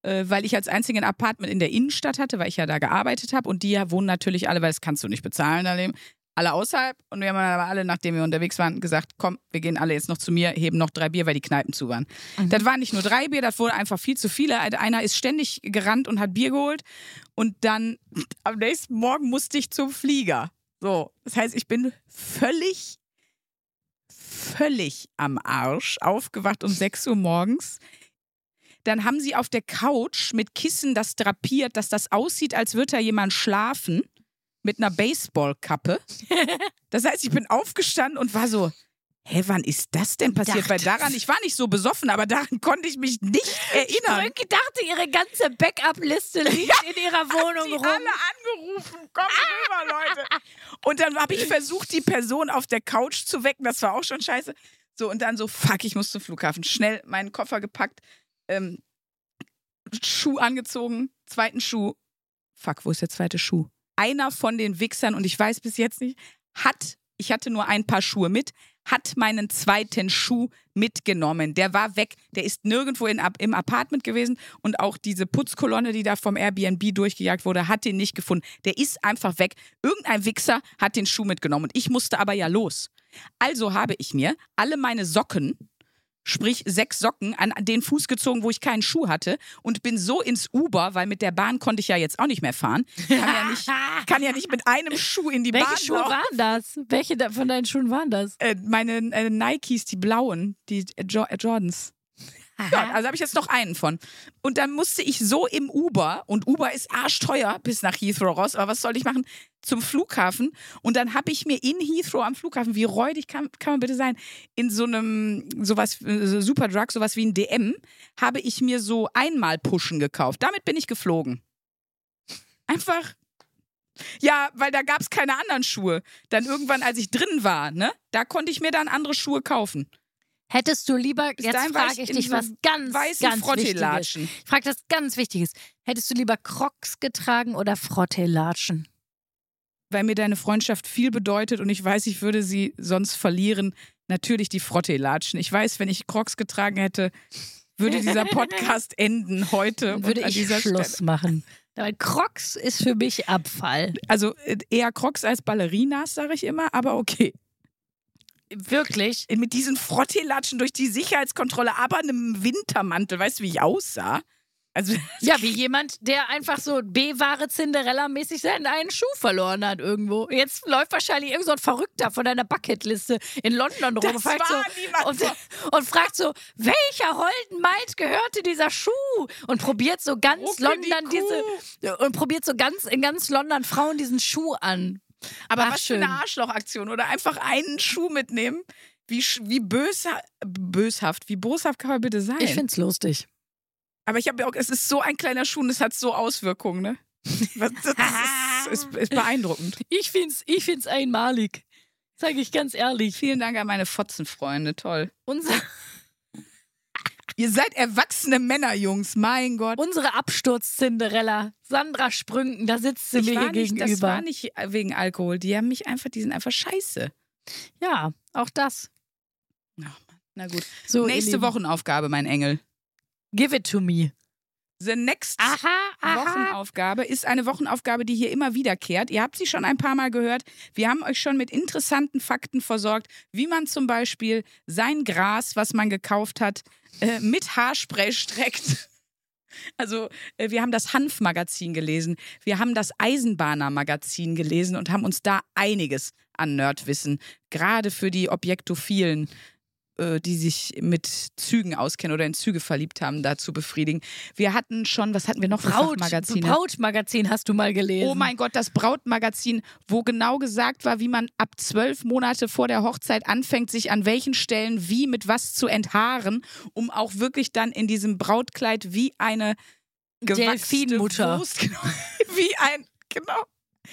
Äh, weil ich als einzigen ein Apartment in der Innenstadt hatte, weil ich ja da gearbeitet habe. Und die ja wohnen natürlich alle, weil das kannst du nicht bezahlen daneben, alle außerhalb. Und wir haben dann aber alle, nachdem wir unterwegs waren, gesagt, komm, wir gehen alle jetzt noch zu mir, heben noch drei Bier, weil die Kneipen zu waren. Das waren nicht nur drei Bier, das wurde einfach viel zu viele. Einer ist ständig gerannt und hat Bier geholt. Und dann am nächsten Morgen musste ich zum Flieger. So, das heißt, ich bin völlig, völlig am Arsch aufgewacht um 6 Uhr morgens. Dann haben sie auf der Couch mit Kissen das drapiert, dass das aussieht, als würde da jemand schlafen mit einer Baseballkappe. Das heißt, ich bin aufgestanden und war so, hä, wann ist das denn passiert? Weil dachte- daran, ich war nicht so besoffen, aber daran konnte ich mich nicht erinnern. Ich dachte, ihre ganze Backup-Liste liegt in ihrer Wohnung die rum. alle angerufen. Kommt rüber, Leute. Und dann habe ich versucht, die Person auf der Couch zu wecken. Das war auch schon scheiße. So, und dann so, fuck, ich muss zum Flughafen. Schnell meinen Koffer gepackt, ähm, Schuh angezogen, zweiten Schuh. Fuck, wo ist der zweite Schuh? Einer von den Wichsern, und ich weiß bis jetzt nicht, hat, ich hatte nur ein paar Schuhe mit, hat meinen zweiten Schuh mitgenommen. Der war weg. Der ist nirgendwo in, im Apartment gewesen. Und auch diese Putzkolonne, die da vom Airbnb durchgejagt wurde, hat den nicht gefunden. Der ist einfach weg. Irgendein Wichser hat den Schuh mitgenommen. Und ich musste aber ja los. Also habe ich mir alle meine Socken, sprich sechs Socken, an den Fuß gezogen, wo ich keinen Schuh hatte. Und bin so ins Uber, weil mit der Bahn konnte ich ja jetzt auch nicht mehr fahren. Kann ja nicht, kann ja nicht mit einem Schuh in die Welche Bahn Schuhe laufen. waren das? Welche von deinen Schuhen waren das? Äh, meine äh, Nikes, die blauen, die äh, jo Jordans. Ja, also habe ich jetzt noch einen von. Und dann musste ich so im Uber, und Uber ist arschteuer bis nach Heathrow raus, aber was soll ich machen? Zum Flughafen. Und dann habe ich mir in Heathrow am Flughafen, wie räudig kann, kann man bitte sein, in so einem, sowas, äh, Superdrug, sowas wie ein DM, habe ich mir so Einmal-Pushen gekauft. Damit bin ich geflogen. Einfach. Ja, weil da gab es keine anderen Schuhe. Dann irgendwann, als ich drin war, ne, da konnte ich mir dann andere Schuhe kaufen. Hättest du lieber, Bis jetzt frage ich dich was ganz, ganz Wichtiges. Ich frage das ganz Wichtiges. Hättest du lieber Crocs getragen oder Frotteelatschen? Weil mir deine Freundschaft viel bedeutet und ich weiß, ich würde sie sonst verlieren. Natürlich die Frotteelatschen. Ich weiß, wenn ich Crocs getragen hätte, würde dieser Podcast enden heute. Würde ich dieser Schluss Stelle. machen. Weil Crocs ist für mich Abfall. Also äh, eher Crocs als Ballerinas, sage ich immer, aber okay. Wirklich. Mit diesen Frotteelatschen durch die Sicherheitskontrolle, aber einem Wintermantel. Weißt du, wie ich aussah? Also, Ja, wie jemand, der einfach so B-Ware Cinderella-mäßig seinen einen Schuh verloren hat irgendwo. Jetzt läuft wahrscheinlich irgend so ein Verrückter von deiner Bucketliste in London rum und fragt, so, und, und fragt so, welcher holden Maid gehörte dieser Schuh? Und probiert so ganz Rucke die London Kuh. diese und probiert so ganz in ganz London Frauen diesen Schuh an. Aber Ach, was schön. für eine Arschlochaktion. Oder einfach einen Schuh mitnehmen. Wie, wie bösha böshaft, wie boshaft kann man bitte sein? Ich find's lustig. Aber ich habe ja auch, es ist so ein kleiner Schuh und es hat so Auswirkungen, ne? Das ist, ist, ist beeindruckend. Ich find's, ich find's einmalig. Sag ich ganz ehrlich. Vielen Dank an meine Fotzenfreunde, toll. Unser, Ihr seid erwachsene Männer, Jungs, mein Gott. unsere Absturz-Cinderella, Sandra Sprünken, da sitzt sie ich mir war hier nicht, gegenüber. das war nicht wegen Alkohol. Die haben mich einfach, die sind einfach scheiße. Ja, auch das. Na gut. So, Nächste. Wochenaufgabe, mein Engel. Give it to me. The next Aha, aha. Wochenaufgabe ist eine Wochenaufgabe, die hier immer wiederkehrt. Ihr habt sie schon ein paar Mal gehört. Wir haben euch schon mit interessanten Fakten versorgt, wie man zum Beispiel sein Gras, was man gekauft hat, äh, mit Haarspray streckt. Also, äh, wir haben das Hanf-Magazin gelesen, wir haben das Eisenbahner-Magazin gelesen und haben uns da einiges, an Nerdwissen. Gerade für die Objektophilen, die sich mit Zügen auskennen oder in Züge verliebt haben, da zu befriedigen. Wir hatten schon, was hatten wir noch für Braut, Fachmagazine? Brautmagazin hast du mal gelesen. Oh mein Gott, das Brautmagazin, wo genau gesagt war, wie man ab zwölf Monate vor der Hochzeit anfängt, sich an welchen Stellen wie mit was zu enthaaren, um auch wirklich dann in diesem Brautkleid wie eine gewachsene. Wurst, genau, wie ein, genau,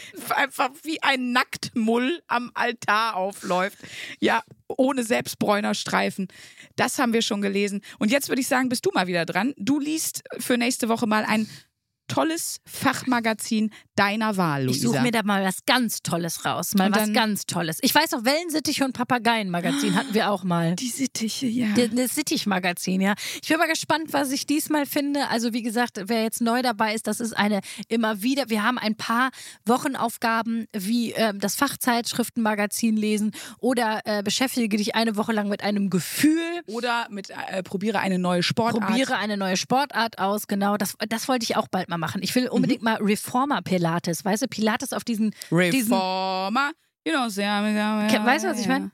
einfach wie ein Nacktmull am Altar aufläuft. Ja, ohne Selbstbräunerstreifen. Das haben wir schon gelesen. Und jetzt würde ich sagen, bist du mal wieder dran. Du liest für nächste Woche mal ein tolles Fachmagazin deiner Wahl, Luisa. Ich suche mir da mal was ganz Tolles raus. Mal was ganz Tolles. Ich weiß auch, Wellensittiche und Papageienmagazin hatten wir auch mal. die Sittiche, ja. Das Sittich-Magazin, ja. Ich bin mal gespannt, was ich diesmal finde. Also, wie gesagt, wer jetzt neu dabei ist, das ist eine immer wieder. Wir haben ein paar Wochenaufgaben wie ähm, das Fachzeitschriftenmagazin lesen oder äh, beschäftige dich eine Woche lang mit einem Gefühl. Oder mit äh, probiere eine neue Sportart. Probiere eine neue Sportart aus, genau. Das, das wollte ich auch bald mal machen. Ich will unbedingt Mhm. mal Reformer Pilates, weißt du, Pilates auf diesen, diesen Reformer. You know, sehr, Ke- weißt du, was ich meine?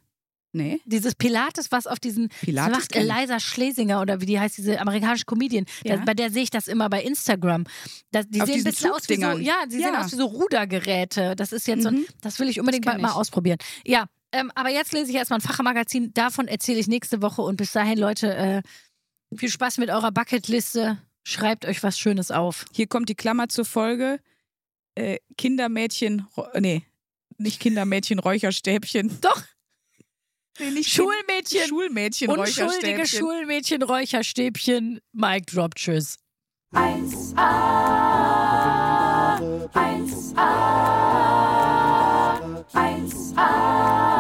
Nee. dieses Pilates, was auf diesen Pilates macht. Eliza Schlesinger oder wie die heißt, diese amerikanische Comedian. Ja. Da, bei der sehe ich das immer bei Instagram. Da, die Auf sehen ein diesen bisschen aus wie so, ja, sehen Ja. aus wie so Rudergeräte. Das ist jetzt so, ein- Mhm. das will ich unbedingt mal ich. ausprobieren. Ja, ähm, aber jetzt lese ich erstmal ein Fachmagazin. Davon erzähle ich nächste Woche und bis dahin, Leute, äh, viel Spaß mit eurer Bucketliste. Schreibt euch was Schönes auf. Hier kommt die Klammer zur Folge. Äh, Kindermädchen, nee, nicht Kindermädchen, Räucherstäbchen. Doch. Nee, nicht Schulmädchen. Schulmädchen, Unschuldige Schulmädchen, Räucherstäbchen. Mike drop, tschüss. 1a, 1a, 1a.